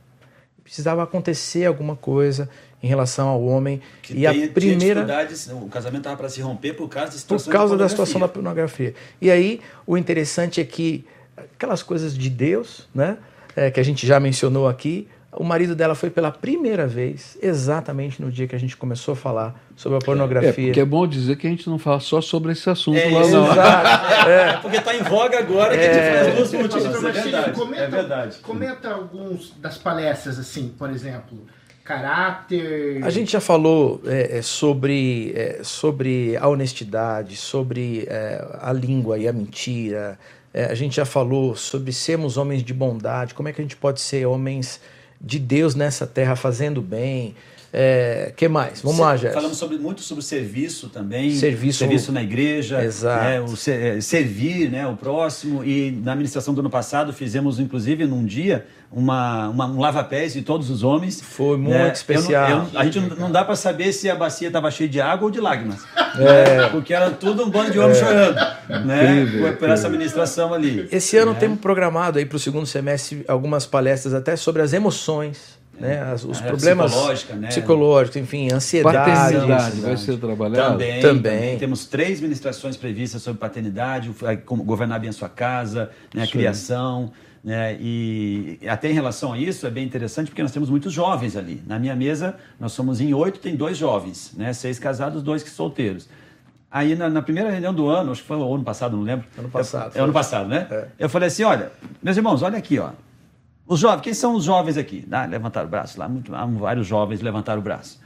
Precisava acontecer alguma coisa em relação ao homem. Que e tem, a primeira o casamento estava para se romper por causa da situação por causa da, da situação da pornografia. E aí o interessante é que aquelas coisas de Deus, né, é, que a gente já mencionou aqui, o marido dela foi pela primeira vez, exatamente no dia que a gente começou a falar sobre a pornografia. É, porque é bom dizer que a gente não fala só sobre esse assunto é, lá Exato. *laughs* É. é. Porque está em voga agora que a gente faz duas notícias. É verdade. Comenta, é verdade. Comenta alguns das palestras, assim, por exemplo caráter. A gente já falou é, é, sobre, é, sobre a honestidade, sobre é, a língua e a mentira. É, a gente já falou sobre sermos homens de bondade, como é que a gente pode ser homens de Deus nessa terra fazendo bem. É, que mais? Vamos lá, Jéssica. Falamos sobre, muito sobre serviço também. Serviço. Serviço na igreja. Exato. né, o é, servir né, o próximo. E na administração do ano passado fizemos, inclusive, num dia, uma, uma- um lava-pés de todos os homens. Foi muito né? Eu não- especial. eu- a gente não, não dá para saber se a bacia estava cheia de água ou de lágrimas. É. né, Porque era tudo um bando de homens chorando. Né, Incrível, por, por essa administração ali. Esse ano temos programado aí para o segundo semestre algumas palestras até sobre as emoções, né? As- os É, problemas psicológica, né? psicológicos, enfim, ansiedade. Paternidade vai ser trabalhado? Também, Também. Temos três ministrações previstas sobre paternidade, como governar bem a sua casa, né, a Sim. criação. Né, e até em relação a isso é bem interessante porque nós temos muitos jovens ali. Na minha mesa, nós somos em oito, tem dois jovens, né, seis casados, dois que solteiros. Aí na, na primeira reunião do ano, acho que foi o ano passado, não lembro. Ano passado, É, é ano passado, né? É. Eu falei assim: olha, meus irmãos, olha aqui, ó. Os jovens, quem são os jovens aqui? Ah, levantaram o braço lá, muito, há vários jovens levantaram o braço.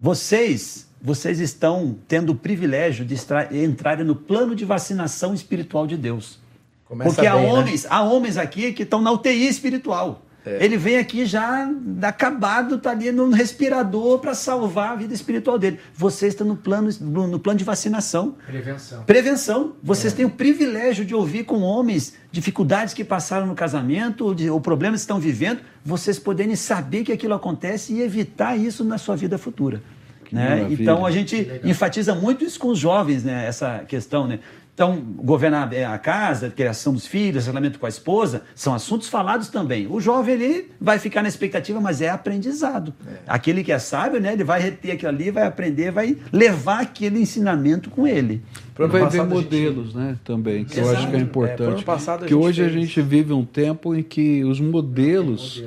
Vocês, vocês estão tendo o privilégio de entrarem no plano de vacinação espiritual de Deus. Começa Porque há bem, né? homens, há homens aqui que estão na UTI espiritual. É. Ele vem aqui já acabado, está ali no respirador para salvar a vida espiritual dele. Vocês estão no plano, no, no plano de vacinação. Prevenção. Prevenção. Vocês têm o privilégio de ouvir com homens dificuldades que passaram no casamento, ou, de, ou problemas que estão vivendo, vocês poderem saber que aquilo acontece e evitar isso na sua vida futura. Né? Então a gente enfatiza muito isso com os jovens, né? essa questão. Né? Então, governar a casa, criação dos filhos, relacionamento com a esposa, são assuntos falados também. O jovem ele vai ficar na expectativa, mas é aprendizado. Aquele que é sábio, né, ele vai reter aquilo ali, vai aprender, vai levar aquele ensinamento com ele. Vai ver passado a gente- modelos, né, também, que eu Exato. acho que é É, importante. ano passado a que hoje a fez- gente vive um tempo em que os modelos,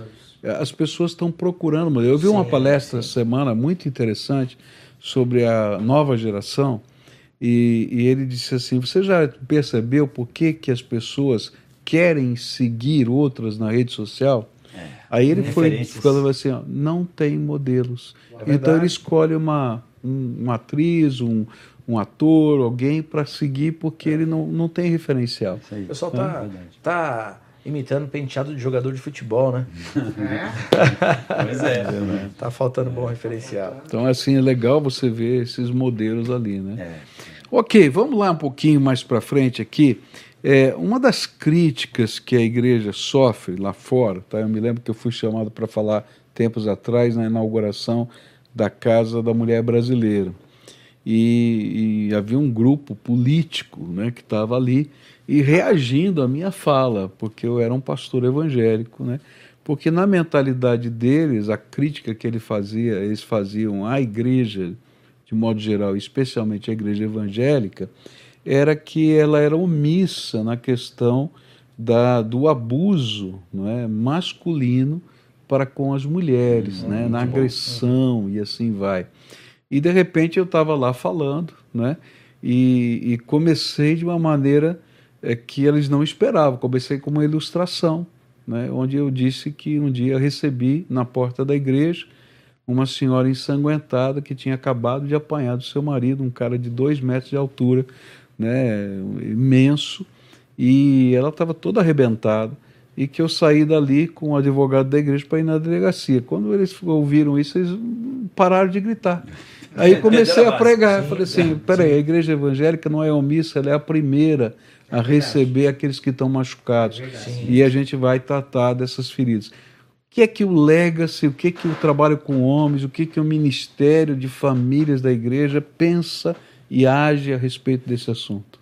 as pessoas estão procurando modelos. Eu vi uma palestra essa semana muito interessante sobre a nova geração e, e ele disse assim: você já percebeu por que, que as pessoas querem seguir outras na rede social? Aí ele foi falando assim: ó, não tem modelos. então verdade. ele escolhe uma, um- uma atriz, um, um ator, alguém para seguir porque ele não, não tem referencial. O pessoal É tá, verdade. tá imitando penteado de jogador de futebol, né? Pois é. *laughs* Tá faltando bom referencial. Então, assim, é legal você ver esses modelos ali, né? É. Ok, vamos lá um pouquinho mais para frente aqui. É, uma das críticas que a igreja sofre lá fora, tá? eu me lembro que eu fui chamado para falar tempos atrás na inauguração da Casa da Mulher Brasileira. E, e havia um grupo político né, que estava ali e reagindo à minha fala, porque eu era um pastor evangélico, né? porque na mentalidade deles, a crítica que ele fazia, eles faziam à igreja de modo geral, especialmente a igreja evangélica, era que ela era omissa na questão da, do abuso não é, masculino para com as mulheres, né, na agressão e assim vai. E de repente eu estava lá falando, né, e, e comecei de uma maneira é, que eles não esperavam. Comecei com uma ilustração, né, onde eu disse que um dia recebi na porta da igreja uma senhora ensanguentada que tinha acabado de apanhar do seu marido, um cara de dois metros de altura, né, imenso, e ela estava toda arrebentada, e que eu saí dali com o advogado da igreja para ir na delegacia. Quando eles ouviram isso, eles pararam de gritar. Aí comecei a pregar, eu falei assim, peraí, a igreja evangélica não é omissa, ela é a primeira a receber aqueles que estão machucados, e a gente vai tratar dessas feridas. Que é que o legacy, o que é que o trabalho com homens, o que é que o ministério de famílias da igreja pensa e age a respeito desse assunto?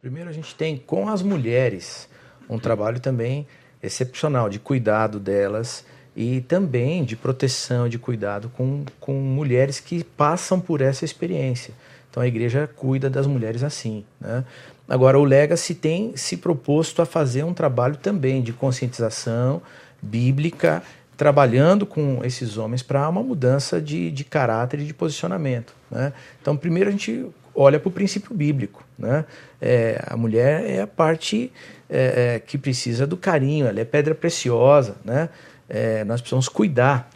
Primeiro a gente tem com as mulheres um trabalho também excepcional de cuidado delas e também de proteção, de cuidado com, com mulheres que passam por essa experiência. Então a igreja cuida das mulheres assim. Né? Agora, o Legacy tem se proposto a fazer um trabalho também de conscientização bíblica, trabalhando com esses homens para uma mudança de, de caráter e de posicionamento. Né? Então, primeiro a gente olha para o princípio bíblico. Né? É, a mulher é a parte é, é, que precisa do carinho, ela é pedra preciosa. Né? É, nós precisamos cuidar.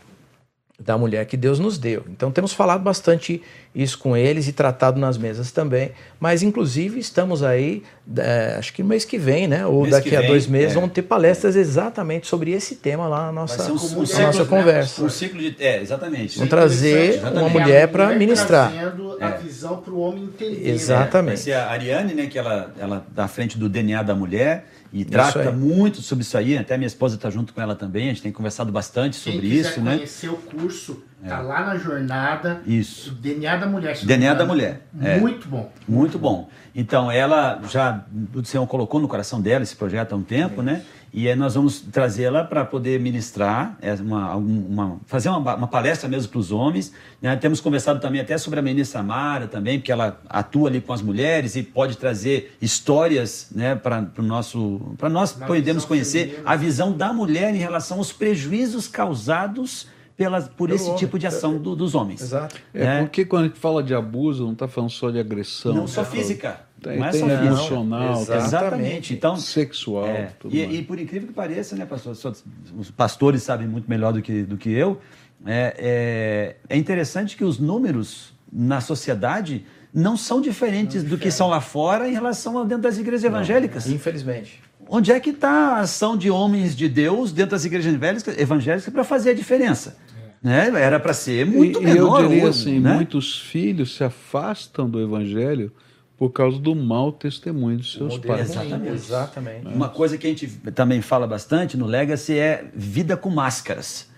Da mulher que Deus nos deu. Então temos falado bastante isso com eles e tratado nas mesas também. Mas inclusive estamos aí, é, acho que no mês que vem, né? Ou Mês daqui a vem, dois meses, é. vamos ter palestras exatamente sobre esse tema lá na nossa, um- um na ciclo, nossa né? conversa. Um ciclo de. É, exatamente. Vamos trazer Exatamente. uma mulher para ministrar. Trazendo a visão para o homem entender. né? Exatamente. Vai ser a Ariane, né, que ela, ela tá à frente do DNA da mulher e Isso trata aí. muito sobre isso aí. Até minha esposa está junto com ela também. A gente tem conversado bastante Quem sobre quiser isso, né? conhecer o curso, tá lá na jornada. Isso. DNA da mulher. DNA da mulher, é. Muito bom. Muito bom. Então, ela já, o Senhor colocou no coração dela esse projeto há um tempo, né? E aí nós vamos trazê-la para poder ministrar, é, uma, uma- fazer uma, uma palestra mesmo para os homens. né? Temos conversado também até sobre a menina Samara também, porque ela atua ali com as mulheres e pode trazer histórias né, para o nosso. Para nós Na podermos conhecer feminina. a visão da mulher em relação aos prejuízos causados pelas, por Pelo esse homem. tipo de ação do- dos homens. Exato. É, né? porque quando a gente fala de abuso, não está falando só de agressão. Não só tá física. Tem, não é tem só física. emocional, tem Exato. Exatamente. Então, sexual. é, tudo e, mais. e por incrível que pareça, né, pastor? só- Os pastores sabem muito melhor do que, do que eu. É, é, é interessante que os números na sociedade não são diferentes do que são lá fora em relação a dentro das igrejas evangélicas. Infelizmente. Onde é que está a ação de homens de Deus dentro das igrejas evangélicas, evangélicas para fazer a diferença? Né? Era para ser muito e, menor. E eu diria ou- assim, né? muitos filhos se afastam do evangelho por causa do mau testemunho dos seus Modelo pais. Exatamente. Exatamente. Uma coisa que a gente também fala bastante no Legacy é vida com máscaras.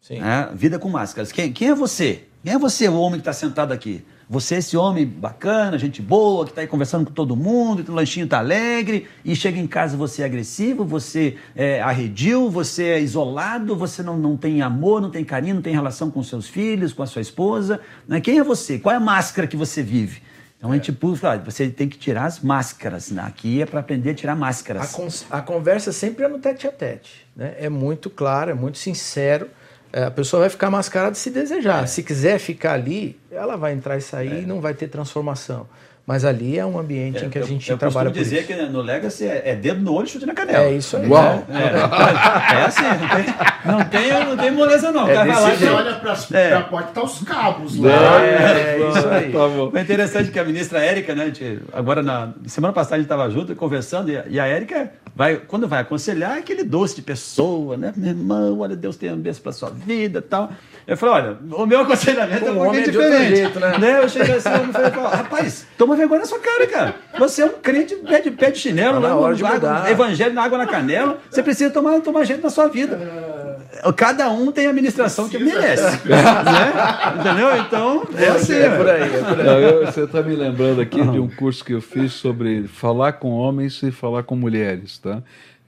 Sim. né? Vida com máscaras. Quem, quem é você? Quem é você, o homem que está sentado aqui? Você é esse homem bacana, gente boa, que está aí conversando com todo mundo, o lanchinho está alegre, e chega em casa você é agressivo, você é arredio, você é isolado, você não, não tem amor, não tem carinho, não tem relação com seus filhos, com a sua esposa. Né? Quem é você? Qual é a máscara que você vive? Então a gente puxa, ah, você tem que tirar as máscaras. né? Aqui é para aprender a tirar A, máscaras. cons- a conversa sempre é no tete a tete. Né? É muito claro, é muito sincero. É, a pessoa vai ficar mascarada se desejar. Se quiser ficar ali, ela vai entrar e sair e não vai ter transformação. Mas ali é um ambiente em que a eu, gente eu trabalha costumo por dizer isso. que no Legacy é, é dedo no olho e chute na canela. É isso aí. Uau! É, é assim, não tem, não tem, não tem moleza não. É cara lá Você olha para É. a porta, tá os cabos lá. É, é isso aí. Tá bom. Foi interessante que a ministra Érica, né, gente- agora na semana passada a gente estava junto conversando e e a Érica vai, quando vai aconselhar, é aquele doce de pessoa, né? Meu irmão, olha, Deus tem um beijo para sua vida e tal. Eu falei, olha, o meu *laughs* aconselhamento é um pouquinho é diferente. jeito, né? Eu cheguei assim, eu falei, rapaz, toma vergonha na sua cara, cara. Você é um crente pé de, pé de chinelo, Tá lá no- hora de água- evangelho na água na canela. Você precisa tomar, tomar jeito na sua vida. Cada um tem a administração que merece. *laughs* né? Entendeu? Então, é assim. É por aí, é por aí. Não, eu- você está me lembrando aqui de um curso que eu fiz sobre falar com homens e falar com mulheres, tá?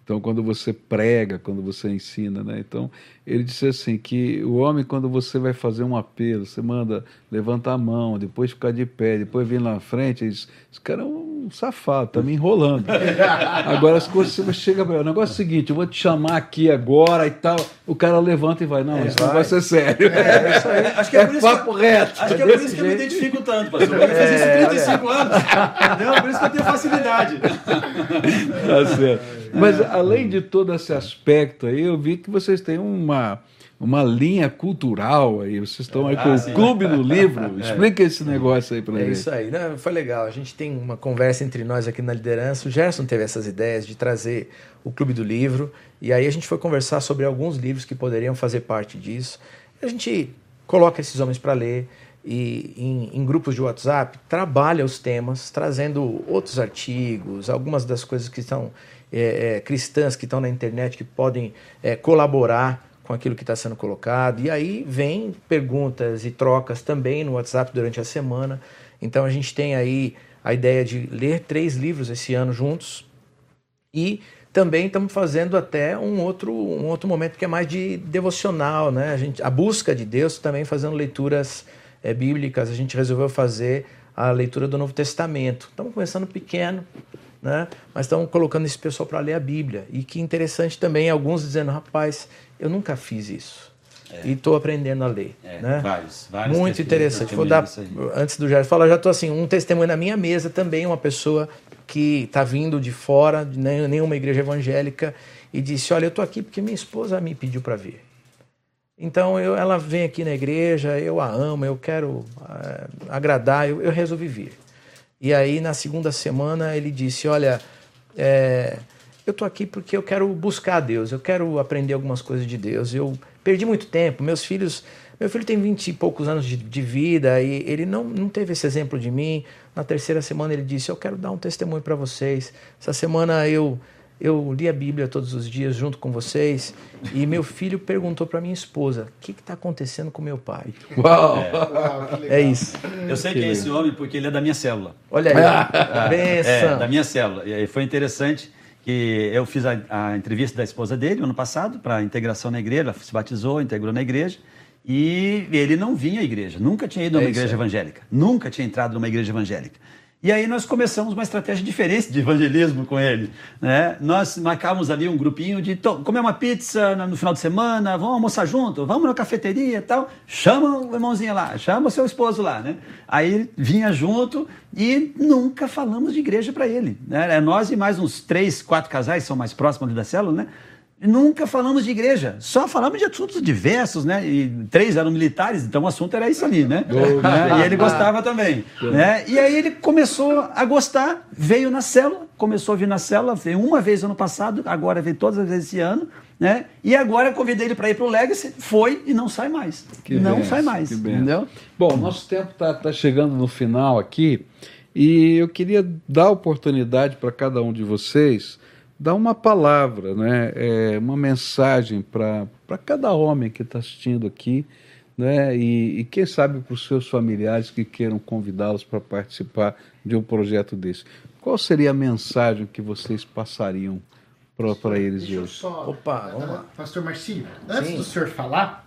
Então, quando você prega, quando você ensina, né? Então, ele disse assim que o homem, quando você vai fazer um apelo, você manda levantar a mão, depois ficar de pé, depois vir lá na frente, ele diz, esse cara é um safado, tá me enrolando. *laughs* agora, as coisas, você chega para ele, o negócio é o seguinte, eu vou te chamar aqui agora e tal, o cara levanta e vai, não, isso não vai. vai ser sério. É, isso aí. Acho que é, É por isso papo que, reto. Acho que é É por isso que eu me identifico tanto, pastor. Eu fiz isso É, há 35 anos. Entendeu? Por isso que eu tenho facilidade. Tá certo. Mas além de todo esse aspecto aí, eu vi que vocês têm uma, uma linha cultural aí. Vocês estão aí com Ah, o sim. Clube do Livro. *laughs* Explica esse negócio aí pra É gente. isso aí, né? Foi legal. A gente tem uma conversa entre nós aqui na liderança. O Gerson teve essas ideias de trazer o Clube do Livro. E aí a gente foi conversar sobre alguns livros que poderiam fazer parte disso. A gente coloca esses homens para ler e em, em grupos de WhatsApp trabalha os temas, trazendo outros artigos, algumas das coisas que estão é, é, cristãs que estão na internet que podem é, colaborar com aquilo que está sendo colocado. E aí vem perguntas e trocas também no WhatsApp durante a semana. Então a gente tem aí a ideia de ler três livros esse ano juntos. E também estamos fazendo até um outro, um outro momento que é mais de devocional, né? A, gente, a busca de Deus também fazendo leituras eh, bíblicas. A gente resolveu fazer a leitura do Novo Testamento. Estamos começando pequeno, né? Mas estamos colocando esse pessoal para ler a Bíblia. E que interessante também, alguns dizendo, rapaz, eu nunca fiz isso. E estou aprendendo a ler. É, né? vários, vários Muito interessante. Vou dar, antes do Jair falar, já estou assim, um testemunho na minha mesa também, uma pessoa que está vindo de fora, de nenhuma igreja evangélica, e disse: Olha, eu estou aqui porque minha esposa me pediu para vir. Então eu, ela vem aqui na igreja, eu a amo, eu quero é, agradar, eu, eu, resolvi vir. E aí na segunda semana ele disse, olha, é, eu tô aqui porque eu quero buscar Deus, eu quero aprender algumas coisas de Deus. Eu perdi muito tempo, meus filhos, meu filho tem vinte e poucos anos de, de vida e ele não, não teve esse exemplo de mim. Na terceira semana ele disse, eu quero dar um testemunho para vocês. Essa semana eu eu li a Bíblia todos os dias junto com vocês e meu filho perguntou para minha esposa: o que está acontecendo com meu pai? Uau! É, é isso. Eu sei que, que é esse homem porque ele é da minha célula. Olha aí, *laughs* ah, é, da minha célula. E foi interessante que eu fiz a, a entrevista da esposa dele ano passado para integração na igreja, ela se batizou, integrou na igreja. E ele não vinha à igreja, nunca tinha ido a uma é igreja evangélica, nunca tinha entrado numa igreja evangélica. E aí nós começamos uma estratégia diferente de evangelismo com ele. Né? Nós marcávamos ali um grupinho de comer uma pizza no final de semana, vamos almoçar junto, vamos na cafeteria e tal. Chama o irmãozinho lá, chama o seu esposo lá. Né? Aí vinha junto e nunca falamos de igreja para ele. Né? É nós e mais uns três, quatro casais, são mais próximos da célula, né? Nunca falamos de igreja, só falamos de assuntos diversos, né? E três eram militares, então o assunto era isso ali, né? Oh, *laughs* e ele gostava também, né? E aí ele começou a gostar, veio na célula, começou a vir na célula, veio uma vez ano passado, agora veio todas as vezes esse ano, né? E agora convidei ele para ir para o Legacy, foi e não sai mais. Que não sai mais, entendeu? Bom, nosso tempo está tá chegando no final aqui e eu queria dar oportunidade para cada um de vocês dar uma palavra, né? É, uma mensagem para cada homem que está assistindo aqui, né? E, e quem sabe para os seus familiares que queiram convidá-los para participar de um projeto desse. Qual seria a mensagem que vocês passariam para eles Deixa hoje? Só, Opa, vamos lá. Pastor Marcílio, antes Sim. do senhor falar,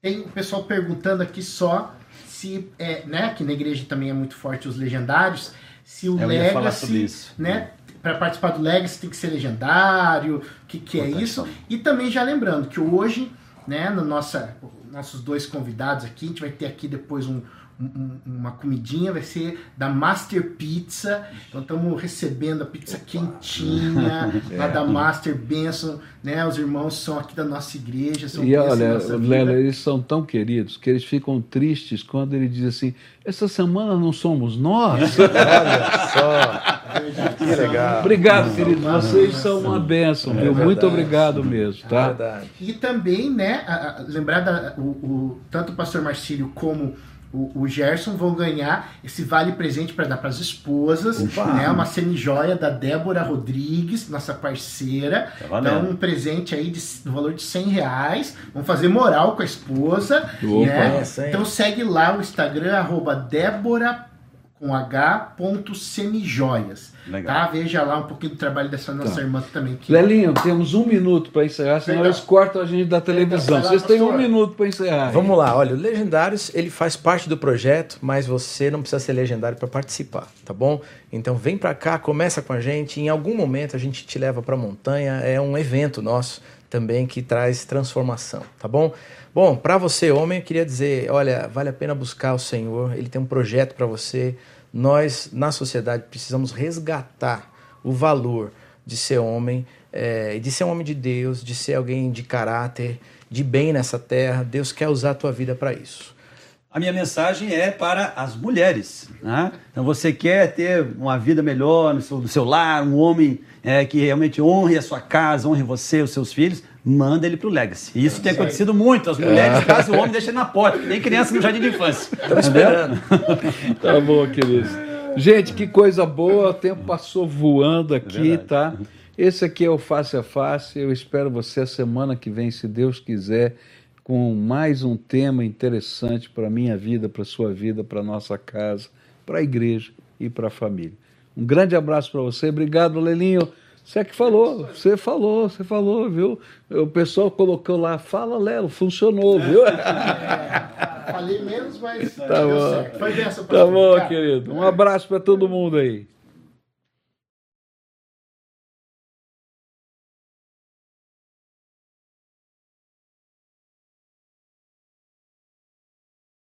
tem o pessoal perguntando aqui só se, é, né, que na igreja também é muito forte os legendários, se o Legacy, né, para participar do Legacy tem que ser legendário, o que, que é isso. E também já lembrando que hoje, né, no nossa, nossos dois convidados aqui, a gente vai ter aqui depois um, um, uma comidinha, vai ser da Master Pizza. Então estamos recebendo a pizza quentinha é. *laughs* lá da Master Benção, né? Os irmãos são aqui da nossa igreja. São e olha, Lela, eles são tão queridos que eles ficam tristes quando ele diz assim: essa semana não somos nós. *laughs* olha só. Que legal. Obrigado, queridos. Vocês são uma bênção, é viu? Muito obrigado mesmo, tá? É e também, né, a, a, lembrar da, o, o, tanto o pastor Marcílio como o, o Gerson vão ganhar esse vale presente para dar para as esposas, Opa. né? Uma semi-joia da Débora Rodrigues, nossa parceira. Tá então, um presente aí de, no valor de 100 reais. Vamos fazer moral com a esposa. Opa, né? Então segue lá o Instagram, arroba Débora com h.semijoias. Legal. Tá? Veja lá um pouquinho do trabalho dessa nossa tá. irmã também. Que... Lelinho, temos um minuto para encerrar, senão Legal. eles cortam a gente da televisão. Lá, Vocês têm um minuto para encerrar. Vamos lá, olha, o Legendários ele faz parte do projeto, mas você não precisa ser legendário para participar, tá bom? Então vem para cá, começa com a gente. Em algum momento a gente te leva para a montanha. É um evento nosso também que traz transformação, tá bom? Bom, para você, homem, eu queria dizer, olha, vale a pena buscar o Senhor, ele tem um projeto para você. Nós, na sociedade, precisamos resgatar o valor de ser homem, é, de ser um homem de Deus, de ser alguém de caráter, de bem nessa terra. Deus quer usar a tua vida para isso. A minha mensagem é para as mulheres. Né? Então, você quer ter uma vida melhor no seu, no seu lar, um homem é, que realmente honre a sua casa, honre você, os seus filhos, manda ele pro Legacy. E isso tem acontecido muito. As mulheres, caso o homem, deixa ele na porta, nem criança no jardim de infância. *laughs* Estamos esperando. tá bom, queridos. Gente, que coisa boa. O tempo passou voando aqui, é tá? Esse aqui é o Face a Face. Eu espero você a semana que vem, se Deus quiser, com mais um tema interessante para a minha vida, para a sua vida, para a nossa casa, para a igreja e para a família. Um grande abraço para você. Obrigado, Lelinho. Você é que falou, você falou, você falou, viu? O pessoal colocou lá, fala Lelo, funcionou, viu? É, falei menos, mas tá bom. Foi dessa Tá bom, querido. Um abraço para todo mundo aí.